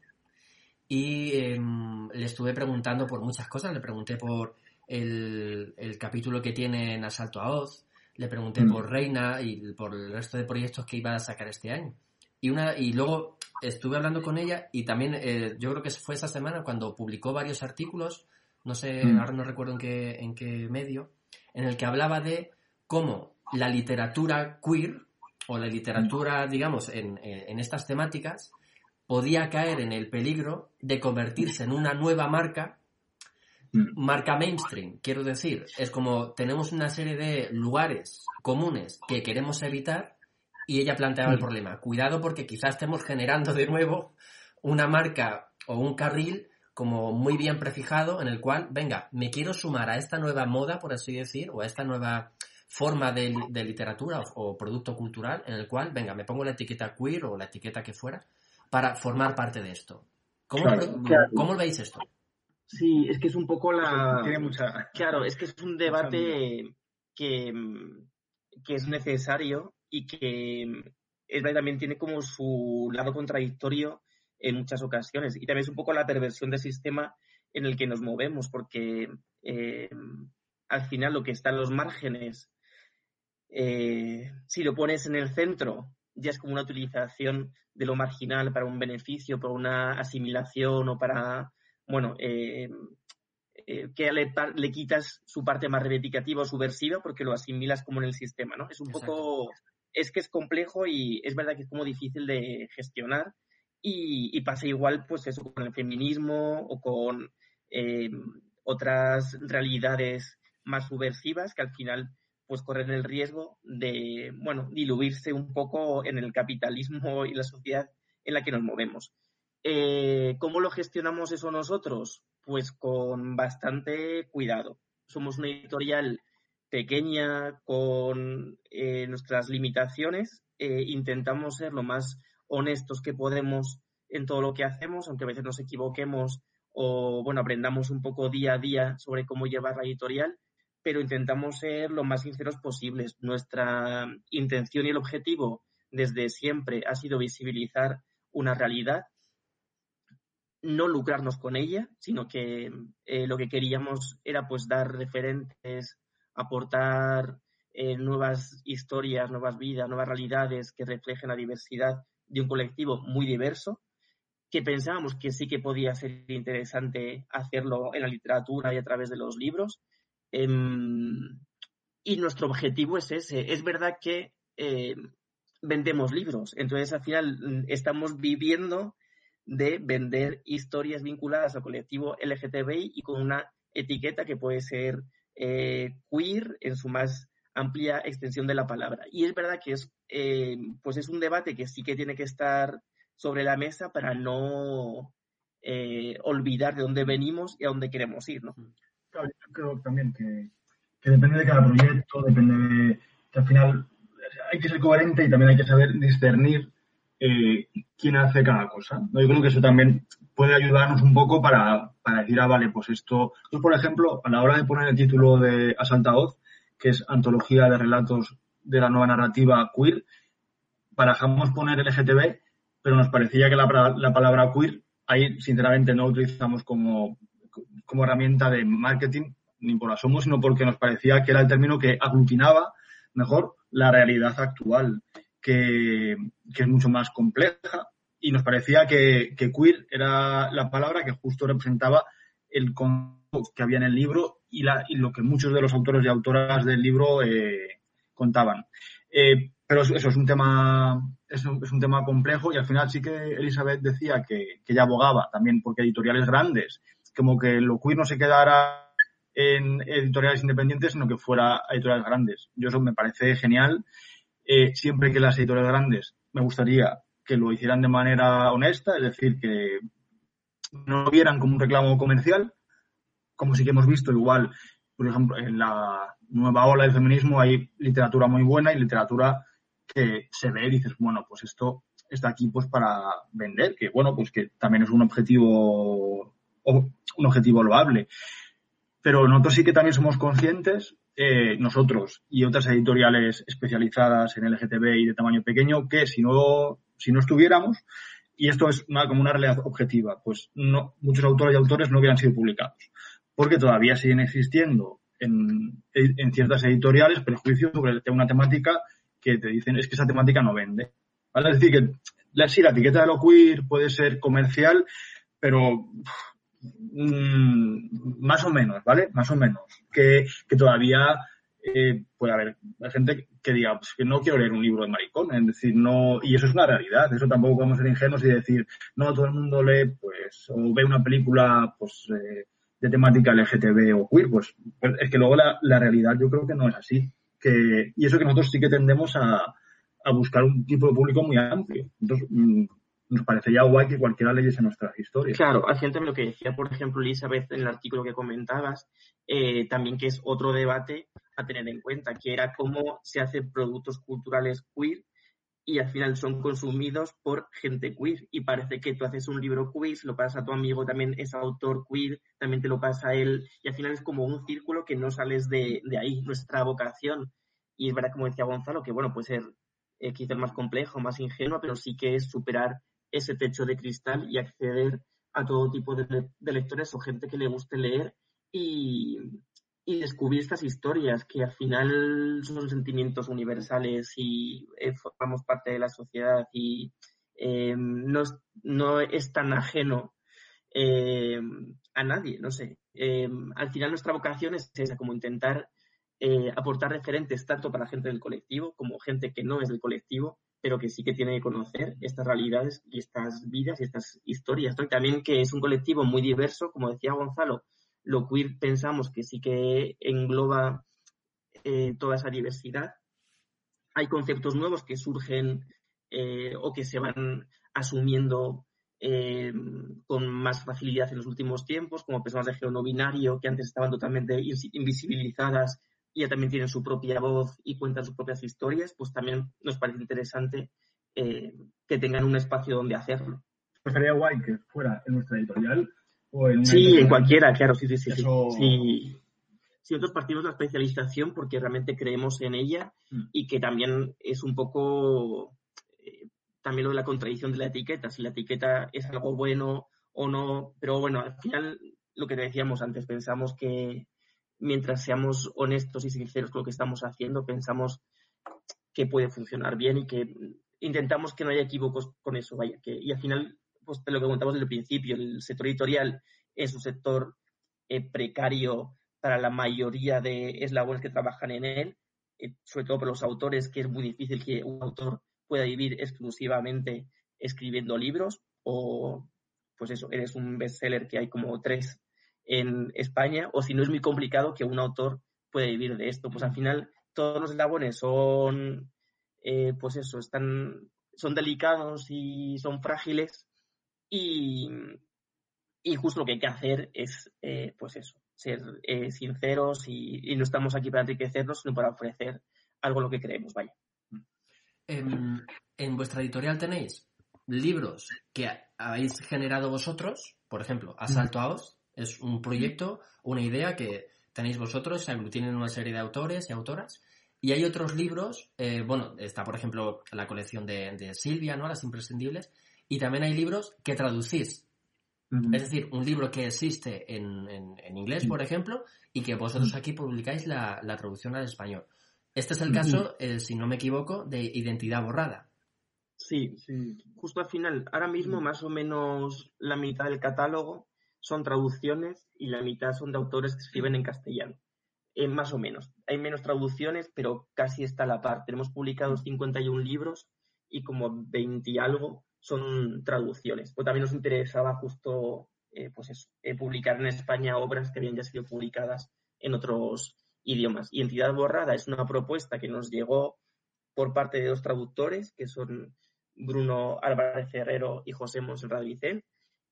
y em, le estuve preguntando por muchas cosas. Le pregunté por el, capítulo que tiene en Asalto a Oz, le pregunté por Reina y por el resto de proyectos que iba a sacar este año. Y, una, y luego estuve hablando con ella y también eh, yo creo que fue esa semana cuando publicó varios artículos, no sé, mm. ahora no recuerdo en qué, en qué medio, en el que hablaba de cómo la literatura queer o la literatura, digamos, en, en estas temáticas podía caer en el peligro de convertirse en una nueva marca mm. marca mainstream, quiero decir, es como tenemos una serie de lugares comunes que queremos evitar y ella planteaba el mm. problema. Cuidado porque quizás estemos generando de nuevo una marca o un carril como muy bien prefijado en el cual, venga, me quiero sumar a esta nueva moda, por así decir, o a esta nueva forma de, literatura o, producto cultural en el cual, venga, me pongo la etiqueta queer o la etiqueta que fuera para formar parte de esto. ¿Cómo, ¿cómo veis esto? Sí, es que es un poco la... Tiene mucha... Claro, es que es un debate que, que es necesario y que es también tiene como su lado contradictorio en muchas ocasiones. Y también es un poco la perversión del sistema en el que nos movemos, porque eh, al final lo que está en los márgenes, eh, si lo pones en el centro, ya es como una utilización de lo marginal para un beneficio, para una asimilación o para, bueno, eh, que le, le, quitas su parte más reivindicativa o subversiva porque lo asimilas como en el sistema, ¿no? Es un poco es que es complejo y es verdad que es como difícil de gestionar y, pasa igual pues eso con el feminismo o con eh, otras realidades más subversivas que al final pues corren el riesgo de, bueno, diluirse un poco en el capitalismo y la sociedad en la que nos movemos. Eh, ¿Cómo lo gestionamos eso nosotros? Pues con bastante cuidado. Somos una editorial pequeña con eh, nuestras limitaciones, eh, intentamos ser lo más honestos que podemos en todo lo que hacemos, aunque a veces nos equivoquemos o bueno, aprendamos un poco día a día sobre cómo llevar la editorial, pero intentamos ser lo más sinceros posibles. Nuestra intención y el objetivo desde siempre ha sido visibilizar una realidad, no lucrarnos con ella, sino que eh, lo que queríamos era pues dar referentes aportar eh, nuevas historias, nuevas vidas, nuevas realidades que reflejen la diversidad de un colectivo muy diverso que pensábamos que sí que podía ser interesante hacerlo en la literatura y a través de los libros. Em, y nuestro objetivo es ese. Es verdad que eh, vendemos libros, entonces al final mm, estamos viviendo de vender historias vinculadas al colectivo LGTBI y con una etiqueta que puede ser eh, queer en su más amplia extensión de la palabra. Y es verdad que es, eh, pues es un debate que sí que tiene que estar sobre la mesa para no olvidar de dónde venimos y a dónde queremos ir. ¿no? Claro, yo creo también que que depende de cada proyecto, depende de que al final hay que ser coherente y también hay que saber discernir eh, quién hace cada cosa. Yo creo que eso también puede ayudarnos un poco para, decir, ah, vale, pues esto. Yo, por ejemplo, a la hora de poner el título de Asaltaoz, que es Antología de Relatos de la Nueva Narrativa Queer, barajamos poner LGTB, pero nos parecía que la, la palabra queer ahí, sinceramente, no utilizamos como, como herramienta de marketing ni por asomo, sino porque nos parecía que era el término que aglutinaba mejor la realidad actual, que, es mucho más compleja, y nos parecía que, queer era la palabra que justo representaba el que había en el libro y, lo que muchos de los autores y autoras del libro eh, contaban. Eh, pero eso, es un tema es un, es un, tema complejo y al final sí que Elizabeth decía que, que ella abogaba también porque editoriales grandes, como que lo queer no se quedara en editoriales independientes, sino que fuera editoriales grandes. Yo eso me parece genial. Eh, siempre que las editoriales grandes me gustaría que lo hicieran de manera honesta, es decir, que no lo vieran como un reclamo comercial, como sí que hemos visto igual, por ejemplo, en la nueva ola del feminismo hay literatura muy buena y literatura que se ve y dices, bueno, pues esto está aquí pues para vender, que bueno, pues que también es un objetivo un objetivo loable. Pero nosotros sí que también somos conscientes, eh, nosotros y otras editoriales especializadas en LGTB y de tamaño pequeño, que si no, si no estuviéramos, y esto es como una realidad objetiva, pues no, muchos autores y autores no hubieran sido publicados, porque todavía siguen existiendo en, en ciertas editoriales prejuicios sobre una temática que te dicen es que esa temática no vende. ¿Vale? Es decir, que sí, la etiqueta de lo queer puede ser comercial, pero Mm, más o menos, ¿vale? Más o menos. Que, que todavía eh, puede haber gente que diga pues, que no quiero leer un libro de maricón, es decir, no, y eso es una realidad, eso tampoco podemos ser ingenuos y decir, no, todo el mundo lee, pues, o ve una película, pues, eh, de temática LGTB o queer, pues, es que luego la, la, realidad yo creo que no es así. Que, y eso que nosotros sí que tendemos a, a buscar un tipo de público muy amplio. Entonces, mm, nos parecería guay que cualquiera leyese nuestras historias. Claro, también lo que decía, por ejemplo, Elizabeth en el artículo que comentabas, eh, también que es otro debate a tener en cuenta, que era cómo se hacen productos culturales queer y al final son consumidos por gente queer. Y parece que tú haces un libro queer, lo pasas a tu amigo, también es autor queer, también te lo pasa a él, y al final es como un círculo que no sales de, ahí, nuestra vocación. Y es verdad, como decía Gonzalo, que bueno, puede ser eh, quizás más complejo, más ingenuo, pero sí que es superar ese techo de cristal y acceder a todo tipo de, lectores o gente que le guste leer y, descubrir estas historias que al final son sentimientos universales y eh, formamos parte de la sociedad y eh, no, no, es tan ajeno eh, a nadie, no sé. al final nuestra vocación es esa, como intentar aportar referentes tanto para gente del colectivo como gente que no es del colectivo pero que sí que tiene que conocer estas realidades y estas vidas y estas historias. También que es un colectivo muy diverso, como decía Gonzalo, lo queer pensamos que sí que engloba eh, toda esa diversidad. Hay conceptos nuevos que surgen eh, o que se van asumiendo eh, con más facilidad en los últimos tiempos, como personas de género no binario que antes estaban totalmente invisibilizadas y ya también tienen su propia voz y cuentan sus propias historias, pues también nos parece interesante eh, que tengan un espacio donde hacerlo. Pues sería guay que fuera en nuestra editorial o en Sí, en cualquiera, claro, sí, sí, sí. sí. sí. nosotros partimos de la especialización porque realmente creemos en ella mm. y que también es un poco eh, también lo de la contradicción de la etiqueta, si la etiqueta es algo bueno o no, pero bueno, al final lo que decíamos antes, pensamos que mientras seamos honestos y sinceros con lo que estamos haciendo, pensamos que puede funcionar bien y que intentamos que no haya equívocos con eso, vaya, que, y al final pues de lo que contamos desde el principio, el sector editorial es un sector eh, precario para la mayoría de eslabones que trabajan en él, eh, sobre todo para los autores, que es muy difícil que un autor pueda vivir exclusivamente escribiendo libros o pues eso, eres un bestseller que hay como tres en España, o si no es muy complicado que un autor pueda vivir de esto. Pues al final todos los eslabones son, eh, pues eso, están, son delicados y son frágiles y, y justo lo que hay que hacer es, eh, pues eso, ser eh, sinceros y, no estamos aquí para enriquecernos, sino para ofrecer algo lo que creemos, vaya. En, en vuestra editorial tenéis libros que habéis generado vosotros, por ejemplo, Asalto a Oz, es un proyecto, una idea que tenéis vosotros, se aglutinan una serie de autores y autoras. Y hay otros libros, eh, bueno, está por ejemplo la colección de, Silvia, ¿no? Las imprescindibles. Y también hay libros que traducís. Es decir, un libro que existe en, en, inglés, por ejemplo, y que vosotros aquí publicáis la, la traducción al español. Este es el caso, eh, si no me equivoco, de Identidad Borrada. Sí, sí, justo al final, ahora mismo más o menos la mitad del catálogo son traducciones y la mitad son de autores que escriben en castellano. Eh, más o menos. Hay menos traducciones, pero casi está a la par. Tenemos publicados 51 libros y como 20 y algo son traducciones. Pues también nos interesaba justo eh, pues eso, eh, publicar en España obras que habían ya sido publicadas en otros idiomas. Y Entidad Borrada es una propuesta que nos llegó por parte de dos traductores, que son Bruno Álvarez Herrero y José Monserrat Vicente.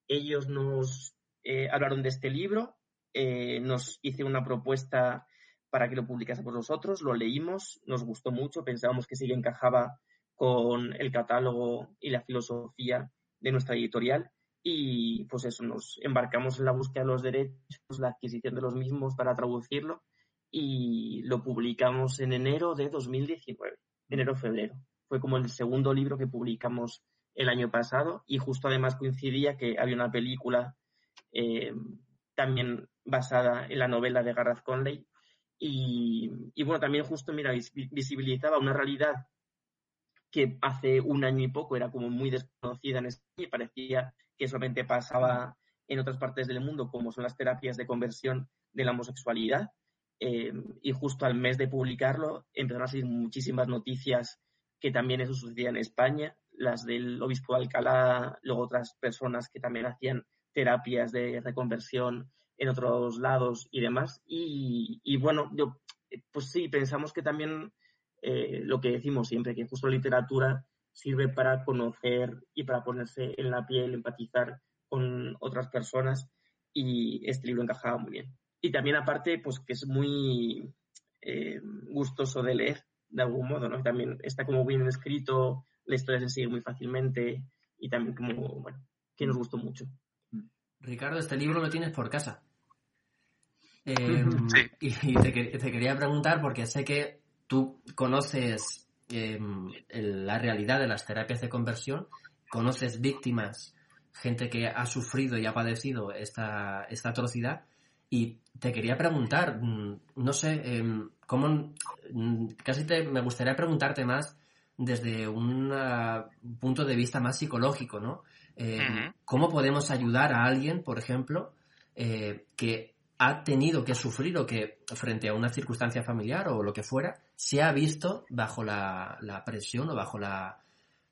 Ellos nos eh, hablaron de este libro, eh, nos hice una propuesta para que lo publicásemos nosotros, lo leímos, nos gustó mucho, pensábamos que sí encajaba con el catálogo y la filosofía de nuestra editorial y pues eso, nos embarcamos en la búsqueda de los derechos, la adquisición de los mismos para traducirlo y lo publicamos en enero de 2019, enero-febrero. Fue como el segundo libro que publicamos el año pasado y justo además coincidía que había una película eh, también basada en la novela de Gareth Conley. Y, bueno, también justo, mira, visibilizaba una realidad que hace un año y poco era como muy desconocida en España y parecía que solamente pasaba en otras partes del mundo, como son las terapias de conversión de la homosexualidad. Eh, y justo al mes de publicarlo empezaron a salir muchísimas noticias que también eso sucedía en España, las del obispo de Alcalá, luego otras personas que también hacían terapias de reconversión en otros lados y demás. Y, bueno, yo, pues sí, pensamos que también eh, lo que decimos siempre, que justo la literatura sirve para conocer y para ponerse en la piel, empatizar con otras personas y este libro encajaba muy bien. Y también aparte, pues que es muy eh, gustoso de leer, de algún modo, ¿no? También está como bien escrito, la historia se sigue muy fácilmente y también como, bueno, que nos gustó mucho. Ricardo, este libro lo tienes por casa. Em, y, te, quería preguntar, porque sé que tú conoces em, la realidad de las terapias de conversión, conoces víctimas, gente que ha sufrido y ha padecido esta, esta atrocidad, y te quería preguntar, mm, no sé, em, cómo, mm, casi te, me gustaría preguntarte más desde un punto de vista más psicológico, ¿no? Eh, ¿Cómo podemos ayudar a alguien, por ejemplo, eh, que ha tenido que sufrir o que frente a una circunstancia familiar o lo que fuera, se ha visto bajo la, presión o bajo la,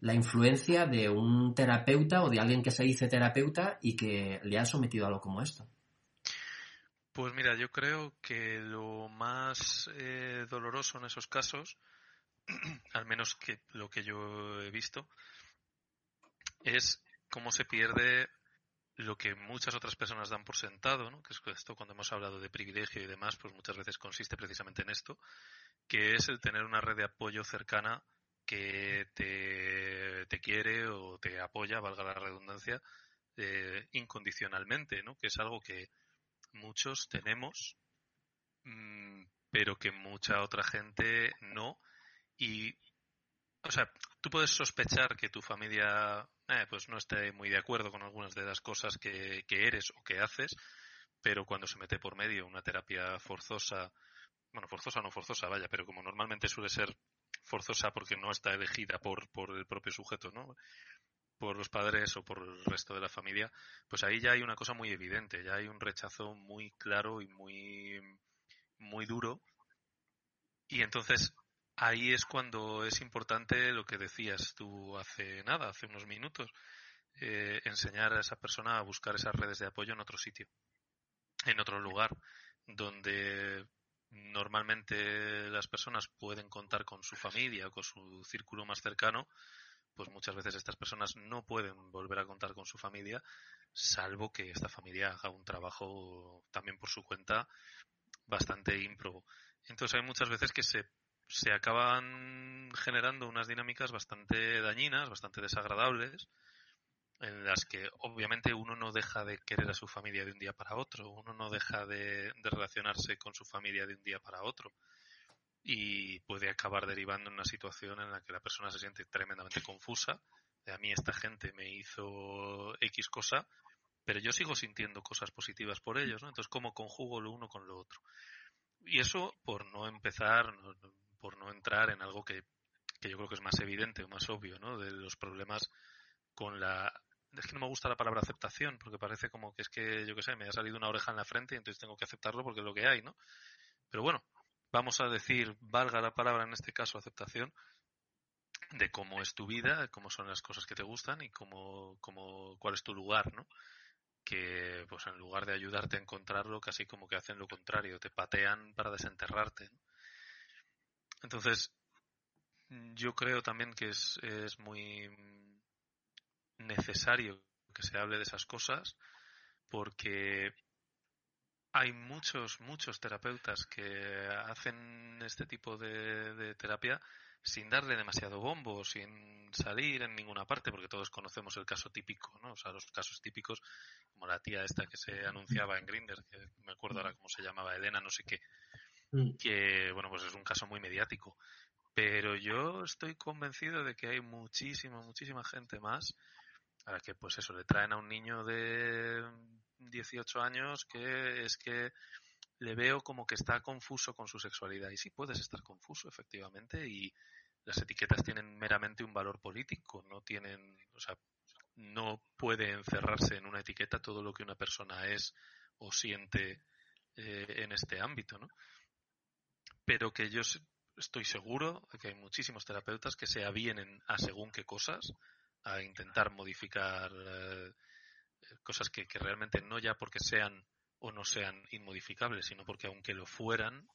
influencia de un terapeuta o de alguien que se dice terapeuta y que le ha sometido a algo como esto? Pues mira, yo creo que lo más eh, doloroso en esos casos, al menos que lo que yo he visto, es cómo se pierde lo que muchas otras personas dan por sentado, ¿no? que es esto cuando hemos hablado de privilegio y demás, pues muchas veces consiste precisamente en esto, que es el tener una red de apoyo cercana que te, te quiere o te apoya, valga la redundancia, eh, incondicionalmente, ¿no? que es algo que muchos tenemos, mm, pero que mucha otra gente no. Y, o sea, tú puedes sospechar que tu familia eh, pues no esté muy de acuerdo con algunas de las cosas que, eres o que haces, pero cuando se mete por medio una terapia forzosa, bueno, forzosa o no forzosa, vaya, pero como normalmente suele ser forzosa porque no está elegida por, por el propio sujeto, ¿no? por los padres o por el resto de la familia, pues ahí ya hay una cosa muy evidente, ya hay un rechazo muy claro y muy, muy duro. Y entonces ahí es cuando es importante lo que decías tú hace nada, hace unos minutos, eh, enseñar a esa persona a buscar esas redes de apoyo en otro sitio, en otro lugar, donde normalmente las personas pueden contar con su familia o con su círculo más cercano, pues muchas veces estas personas no pueden volver a contar con su familia, salvo que esta familia haga un trabajo también por su cuenta bastante ímprobo. Entonces hay muchas veces que se, se acaban generando unas dinámicas bastante dañinas, bastante desagradables, en las que obviamente uno no deja de querer a su familia de un día para otro, uno no deja de, de relacionarse con su familia de un día para otro y puede acabar derivando en una situación en la que la persona se siente tremendamente confusa. De a mí esta gente me hizo X cosa, pero yo sigo sintiendo cosas positivas por ellos, ¿no? Entonces, ¿cómo conjugo lo uno con lo otro? Y eso por no empezar, por no entrar en algo que, que yo creo que es más evidente o más obvio, ¿no? De los problemas con la es que no me gusta la palabra aceptación, porque parece como que es que, yo qué sé, me ha salido una oreja en la frente y entonces tengo que aceptarlo porque es lo que hay, ¿no? Pero bueno, vamos a decir, valga la palabra en este caso, aceptación, de cómo es tu vida, cómo son las cosas que te gustan y cómo, cómo, cuál es tu lugar, ¿no? Que, pues en lugar de ayudarte a encontrarlo, casi como que hacen lo contrario, te patean para desenterrarte. Entonces, yo creo también que es, muy necesario que se hable de esas cosas porque hay muchos, muchos terapeutas que hacen este tipo de, terapia sin darle demasiado bombo, sin salir en ninguna parte, porque todos conocemos el caso típico, ¿no? O sea, los casos típicos, como la tía esta que se anunciaba en Grinder, que me acuerdo ahora cómo se llamaba, Elena, no sé qué, mm. que, bueno, pues es un caso muy mediático. Pero yo estoy convencido de que hay muchísima, muchísima gente más a la que, pues eso, le traen a un niño de 18 años que es que le veo como que está confuso con su sexualidad. Y sí puedes estar confuso, efectivamente, y las etiquetas tienen meramente un valor político, no tienen, o sea, no puede encerrarse en una etiqueta todo lo que una persona es o siente eh, en este ámbito, ¿no? Pero que yo estoy seguro de que hay muchísimos terapeutas que se avienen a según qué cosas, a intentar modificar eh, cosas que, realmente no ya porque sean o no sean inmodificables, sino porque aunque lo fueran,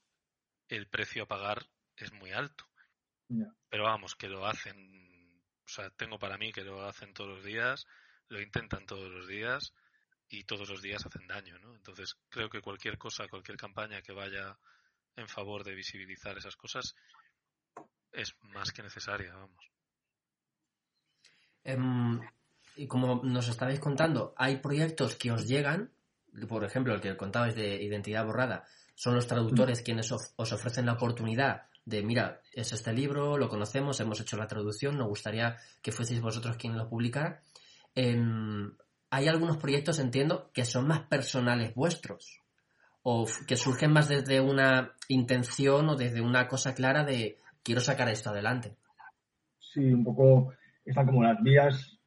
el precio a pagar es muy alto. Pero vamos, que lo hacen, o sea, tengo para mí que lo hacen todos los días, lo intentan todos los días y todos los días hacen daño, ¿no? Entonces creo que cualquier cosa, cualquier campaña que vaya en favor de visibilizar esas cosas es más que necesaria, vamos. Em, y como nos estabais contando, hay proyectos que os llegan, por ejemplo, el que contabais de Identidad Borrada, son los traductores mm. quienes os ofrecen la oportunidad de, mira, es este libro, lo conocemos, hemos hecho la traducción, nos gustaría que fueseis vosotros quien lo publicara. Em, hay algunos proyectos, entiendo, que son más personales vuestros o que surgen más desde una intención o desde una cosa clara de quiero sacar esto adelante. Sí, un poco están como las vías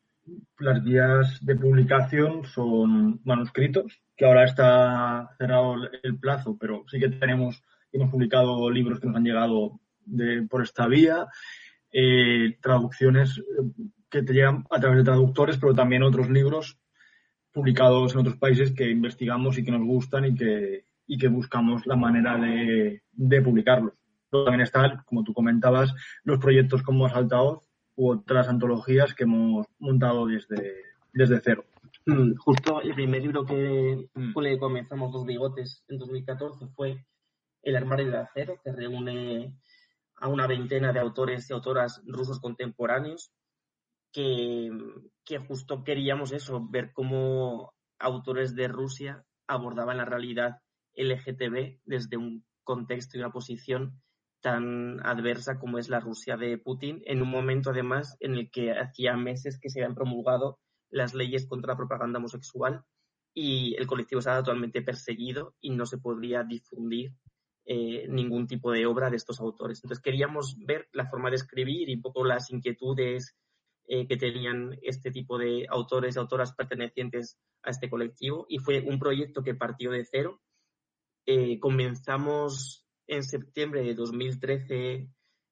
las vías de publicación son manuscritos, que ahora está cerrado el plazo, pero sí que tenemos, hemos publicado libros que nos han llegado de, por esta vía, eh, traducciones eh, que te llegan a través de traductores, pero también otros libros publicados en otros países que investigamos y que nos gustan y que, y que buscamos la manera de, de publicarlos. También están, como tú comentabas, los proyectos como Altavoz, u otras antologías que hemos montado desde, desde cero. Mm, justo el primer libro que mm. le comenzamos Dos Bigotes en 2014 fue El armario de acero, que reúne a una veintena de autores y autoras rusos contemporáneos que, justo queríamos eso, ver cómo autores de Rusia abordaban la realidad LGTB desde un contexto y una posición tan adversa como es la Rusia de Putin, en un momento además en el que hacía meses que se habían promulgado las leyes contra la propaganda homosexual y el colectivo estaba totalmente perseguido y no se podría difundir eh, ningún tipo de obra de estos autores. Entonces queríamos ver la forma de escribir y un poco las inquietudes eh, que tenían este tipo de autores y autoras pertenecientes a este colectivo y fue un proyecto que partió de cero. Eh, comenzamos en septiembre de 2013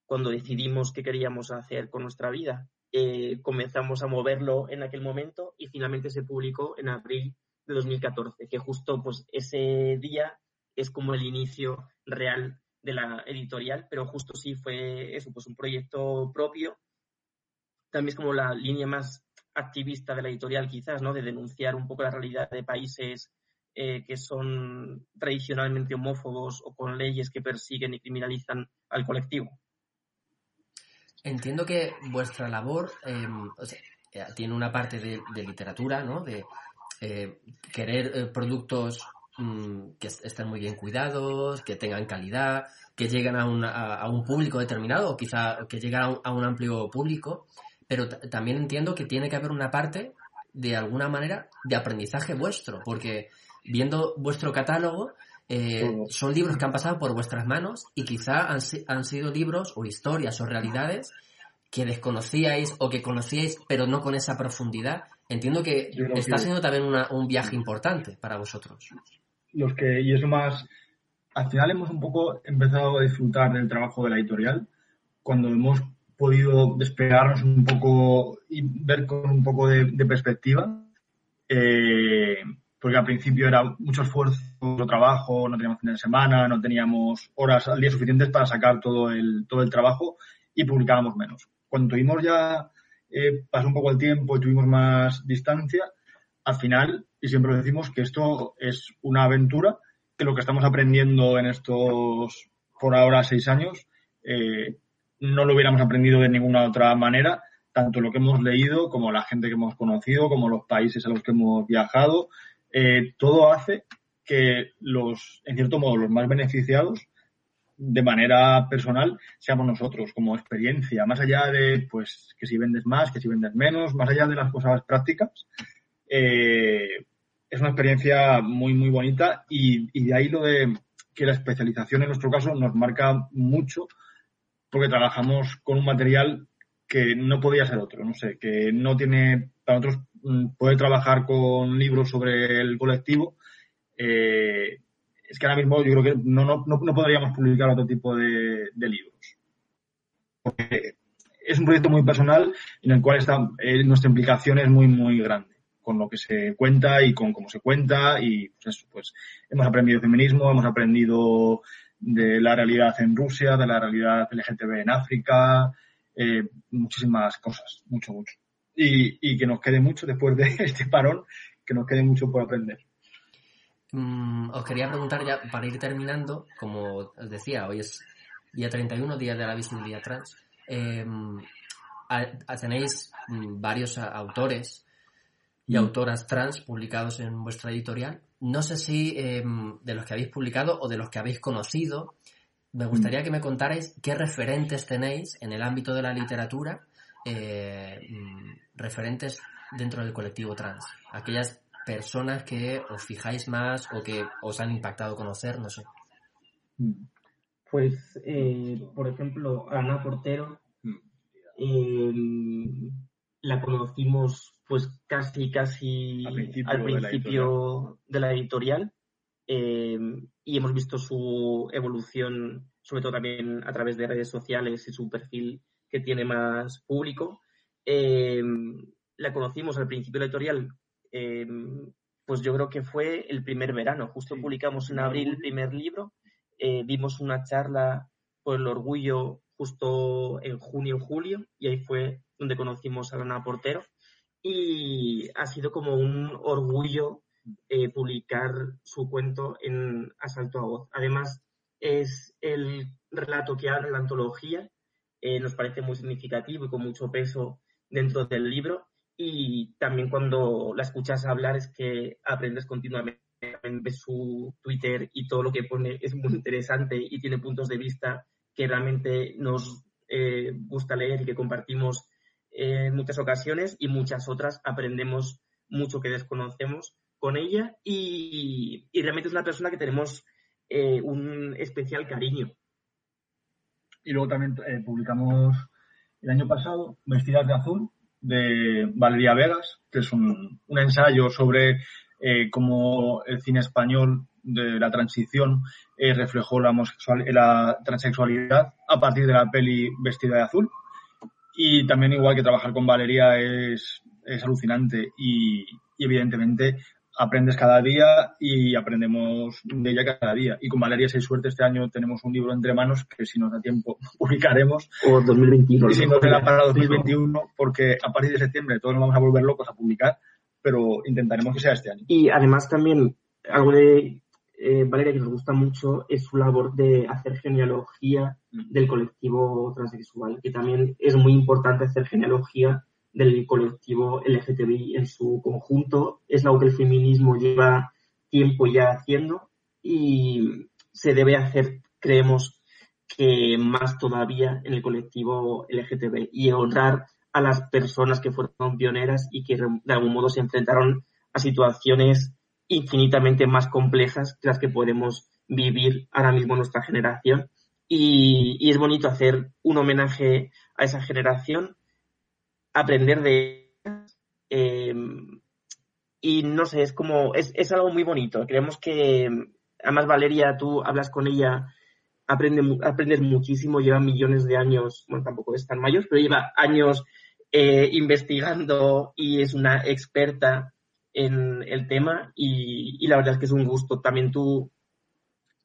cuando decidimos qué queríamos hacer con nuestra vida. Eh, comenzamos a moverlo en aquel momento y finalmente se publicó en abril de 2014, que justo pues ese día es como el inicio real de la editorial, pero justo sí fue eso, pues un proyecto propio. También es como la línea más activista de la editorial, quizás, ¿no? De denunciar un poco la realidad de países eh, que son tradicionalmente homófobos o con leyes que persiguen y criminalizan al colectivo. Entiendo que vuestra labor em, eh, tiene una parte de, literatura, ¿no? De eh, querer productos Mm, que estén muy bien cuidados, que tengan calidad, que lleguen a, a, un público determinado o quizá que lleguen a un, amplio público, pero también entiendo que tiene que haber una parte, de alguna manera, de aprendizaje vuestro, porque viendo vuestro catálogo, eh, son libros que han pasado por vuestras manos y quizá han, han sido libros o historias o realidades que desconocíais o que conocíais, pero no con esa profundidad. Entiendo que está siendo también un viaje importante para vosotros. Los que, y eso más, al final hemos un poco empezado a disfrutar del trabajo de la editorial. Cuando hemos podido despegarnos un poco y ver con un poco de, perspectiva. Eh, porque al principio era mucho esfuerzo, mucho trabajo, no teníamos fines de semana, no teníamos horas al día suficientes para sacar todo el, todo el trabajo y publicábamos menos. Cuando tuvimos ya, eh, pasó un poco el tiempo y tuvimos más distancia, al final, y siempre decimos, que esto es una aventura, que lo que estamos aprendiendo en estos, por ahora, seis años, eh, no lo hubiéramos aprendido de ninguna otra manera, tanto lo que hemos leído como la gente que hemos conocido, como los países a los que hemos viajado, eh, todo hace que los, en cierto modo, los más beneficiados de manera personal seamos nosotros como experiencia, más allá de pues que si vendes más, que si vendes menos, más allá de las cosas prácticas, eh, es una experiencia muy, muy bonita y, de ahí lo de que la especialización en nuestro caso nos marca mucho porque trabajamos con un material que no podía ser otro, no sé, que no tiene, para nosotros mm, poder trabajar con libros sobre el colectivo, eh, es que ahora mismo yo creo que no, no, no podríamos publicar otro tipo de, libros. Porque es un proyecto muy personal en el cual está, eh, nuestra implicación es muy, muy grande con lo que se cuenta y con cómo se cuenta y pues eso, pues hemos aprendido feminismo, hemos aprendido de la realidad en Rusia, de la realidad LGTB en África, eh, muchísimas cosas, mucho, mucho. Y, y, que nos quede mucho después de este parón, que nos quede mucho por aprender. Mm, os quería preguntar ya, para ir terminando, como os decía, hoy es día 31, día de la visibilidad trans. Eh, tenéis mm, varios autores y mm. autoras trans publicados en vuestra editorial. No sé si em, de los que habéis publicado o de los que habéis conocido, me gustaría mm. que me contarais qué referentes tenéis en el ámbito de la literatura, eh, mm, referentes dentro del colectivo trans. Aquellas personas que os fijáis más o que os han impactado conocer, no sé. Pues, eh, por ejemplo, Ana Portero, em, la conocimos pues casi, casi al principio, de, la editorial. Eh, y hemos visto su evolución, sobre todo también a través de redes sociales y su perfil que tiene más público. Eh, la conocimos al principio de la editorial, eh, pues yo creo que fue el primer verano. Justo publicamos en abril el primer libro, vimos una charla por el orgullo justo en junio, julio, y ahí fue donde conocimos a Ana Portero y ha sido como un orgullo eh, publicar su cuento en Asalto a Voz. Además, es el relato que abre la antología, eh, nos parece muy significativo y con mucho peso dentro del libro. Y también cuando la escuchas hablar es que aprendes continuamente. Ves su Twitter y todo lo que pone es muy interesante y tiene puntos de vista que realmente nos eh, gusta leer y que compartimos en muchas ocasiones y muchas otras aprendemos mucho que desconocemos con ella y, realmente es una persona que tenemos eh, un especial cariño. Y luego también eh, publicamos el año pasado Vestidas de Azul, de Valeria Vegas, que es un, un ensayo sobre eh, cómo el cine español de la transición eh, reflejó la, homosexual, la transexualidad a partir de la peli Vestida de Azul. Y también igual que trabajar con Valeria es, es alucinante y, y evidentemente aprendes cada día y aprendemos de ella cada día. Y con Valeria, si hay suerte, este año tenemos un libro entre manos que si nos da tiempo publicaremos. O 2021. Y si no será para 2021, porque a partir de septiembre todos nos vamos a volver locos a publicar, pero intentaremos que sea este año. Y además también algo de eh, Valeria que nos gusta mucho es su labor de hacer genealogía del colectivo transexual, que también es muy importante hacer genealogía del colectivo LGTBI en su conjunto. Es algo que el feminismo lleva tiempo ya haciendo y se debe hacer, creemos, que más todavía en el colectivo LGTBI y honrar a las personas que fueron pioneras y que de algún modo se enfrentaron a situaciones infinitamente más complejas que las que podemos vivir ahora mismo nuestra generación. Y, es bonito hacer un homenaje a esa generación aprender de eh, y no sé, es como, es, es, algo muy bonito. Creemos que, además Valeria, tú hablas con ella, aprende, aprendes muchísimo, lleva millones de años, bueno, tampoco es tan mayor, pero lleva años eh, investigando y es una experta en el tema y, la verdad es que es un gusto. También tú,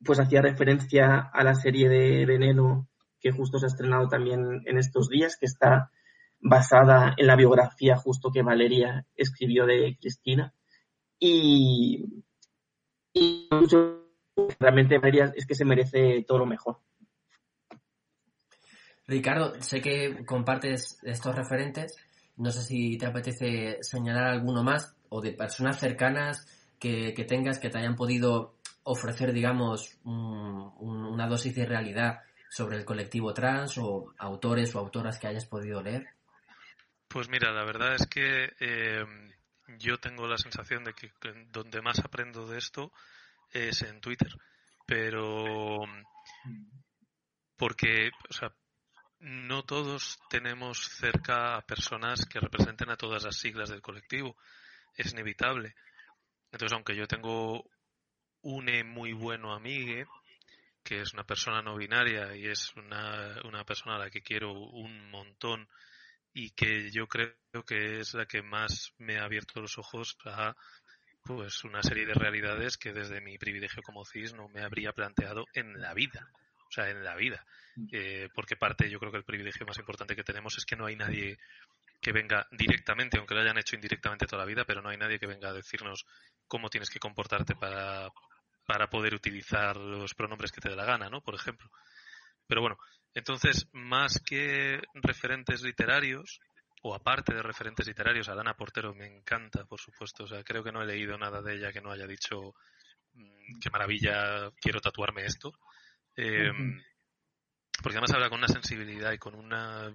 pues hacía referencia a la serie de Veneno que justo se ha estrenado también en estos días, que está basada en la biografía justo que Valeria escribió de Cristina. Y, y realmente Valeria es que se merece todo lo mejor. Ricardo, sé que compartes estos referentes. No sé si te apetece señalar alguno más o de personas cercanas que, que tengas que te hayan podido ofrecer, digamos, un, un, una dosis de realidad sobre el colectivo trans o autores o autoras que hayas podido leer. Pues mira, la verdad es que eh, yo tengo la sensación de que donde más aprendo de esto es en Twitter, pero porque, o sea, no todos tenemos cerca a personas que representen a todas las siglas del colectivo. Es inevitable. Entonces, aunque yo tengo un muy bueno amigo, que es una persona no binaria y es una, una persona a la que quiero un montón y que yo creo que es la que más me ha abierto los ojos a pues una serie de realidades que desde mi privilegio como cis no me habría planteado en la vida o sea en la vida mm. eh, porque parte yo creo que el privilegio más importante que tenemos es que no hay nadie que venga directamente aunque lo hayan hecho indirectamente toda la vida pero no hay nadie que venga a decirnos cómo tienes que comportarte para para poder utilizar los pronombres que te dé la gana no por ejemplo pero bueno entonces, más que referentes literarios, o aparte de referentes literarios, Alana Portero me encanta, por supuesto. O sea, creo que no he leído nada de ella que no haya dicho mm, qué maravilla, quiero tatuarme esto. Eh, porque además habla con una sensibilidad y con una.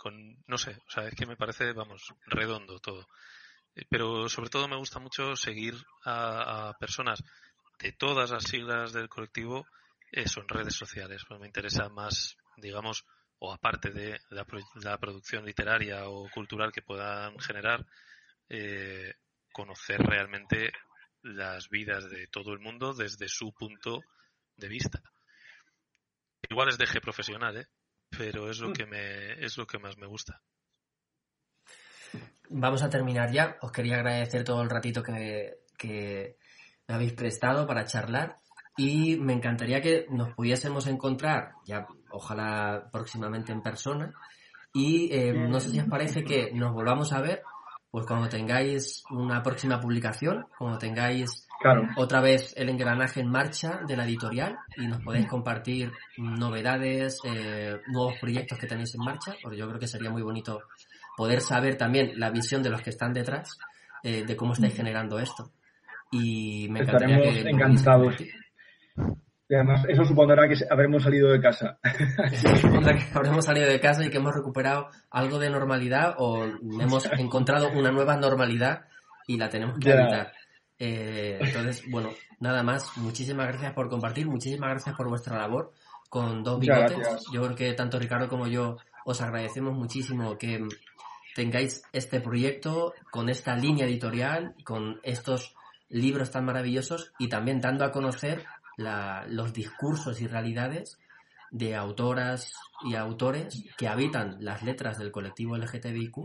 Con no sé, o sea, es que me parece, vamos, redondo todo. Eh, pero sobre todo me gusta mucho seguir a, a personas de todas las siglas del colectivo eso en redes sociales. Pues me interesa más, digamos, o aparte de la, la producción literaria o cultural que puedan generar, eh, conocer realmente las vidas de todo el mundo desde su punto de vista. Igual es de G profesional, ¿eh? Pero es lo que me es lo que más me gusta. Vamos a terminar ya. Os quería agradecer todo el ratito que, que me habéis prestado para charlar y me encantaría que nos pudiésemos encontrar, ya ojalá próximamente en persona, y eh, no sé si os parece que nos volvamos a ver, pues cuando tengáis una próxima publicación, cuando tengáis otra vez el engranaje en marcha de la editorial y nos podéis compartir novedades, eh, nuevos proyectos que tenéis en marcha, porque yo creo que sería muy bonito poder saber también la visión de los que están detrás eh, de cómo estáis generando esto. Y me encantaría Estaremos que encantados. Y además, eso supondrá que habremos salido de casa. supondrá que habremos salido de casa y que hemos recuperado algo de normalidad o hemos encontrado una nueva normalidad y la tenemos que evitar. Eh, entonces, bueno, nada más. Muchísimas gracias por compartir, muchísimas gracias por vuestra labor con dos bigotes. Yo creo que tanto Ricardo como yo os agradecemos muchísimo que, tengáis este proyecto con esta línea editorial, con estos libros tan maravillosos y también dando a conocer la- los discursos y realidades de autoras y autores que habitan las letras del colectivo LGTBIQ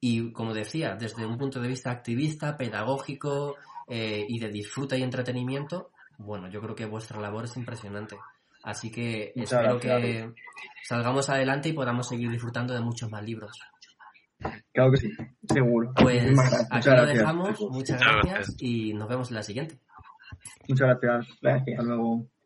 y, como decía, desde un punto de vista activista, pedagógico eh, y de disfruta y entretenimiento, bueno, yo creo que vuestra labor es impresionante. Así que Muchas espero gracias. que salgamos adelante y podamos seguir disfrutando de muchos más libros. Claro que sí, seguro. Pues aquí Muchas lo gracias, dejamos. Muchas Muchas gracias gracias. y nos vemos en la siguiente. Muchas gracias. Gracias. Hasta luego.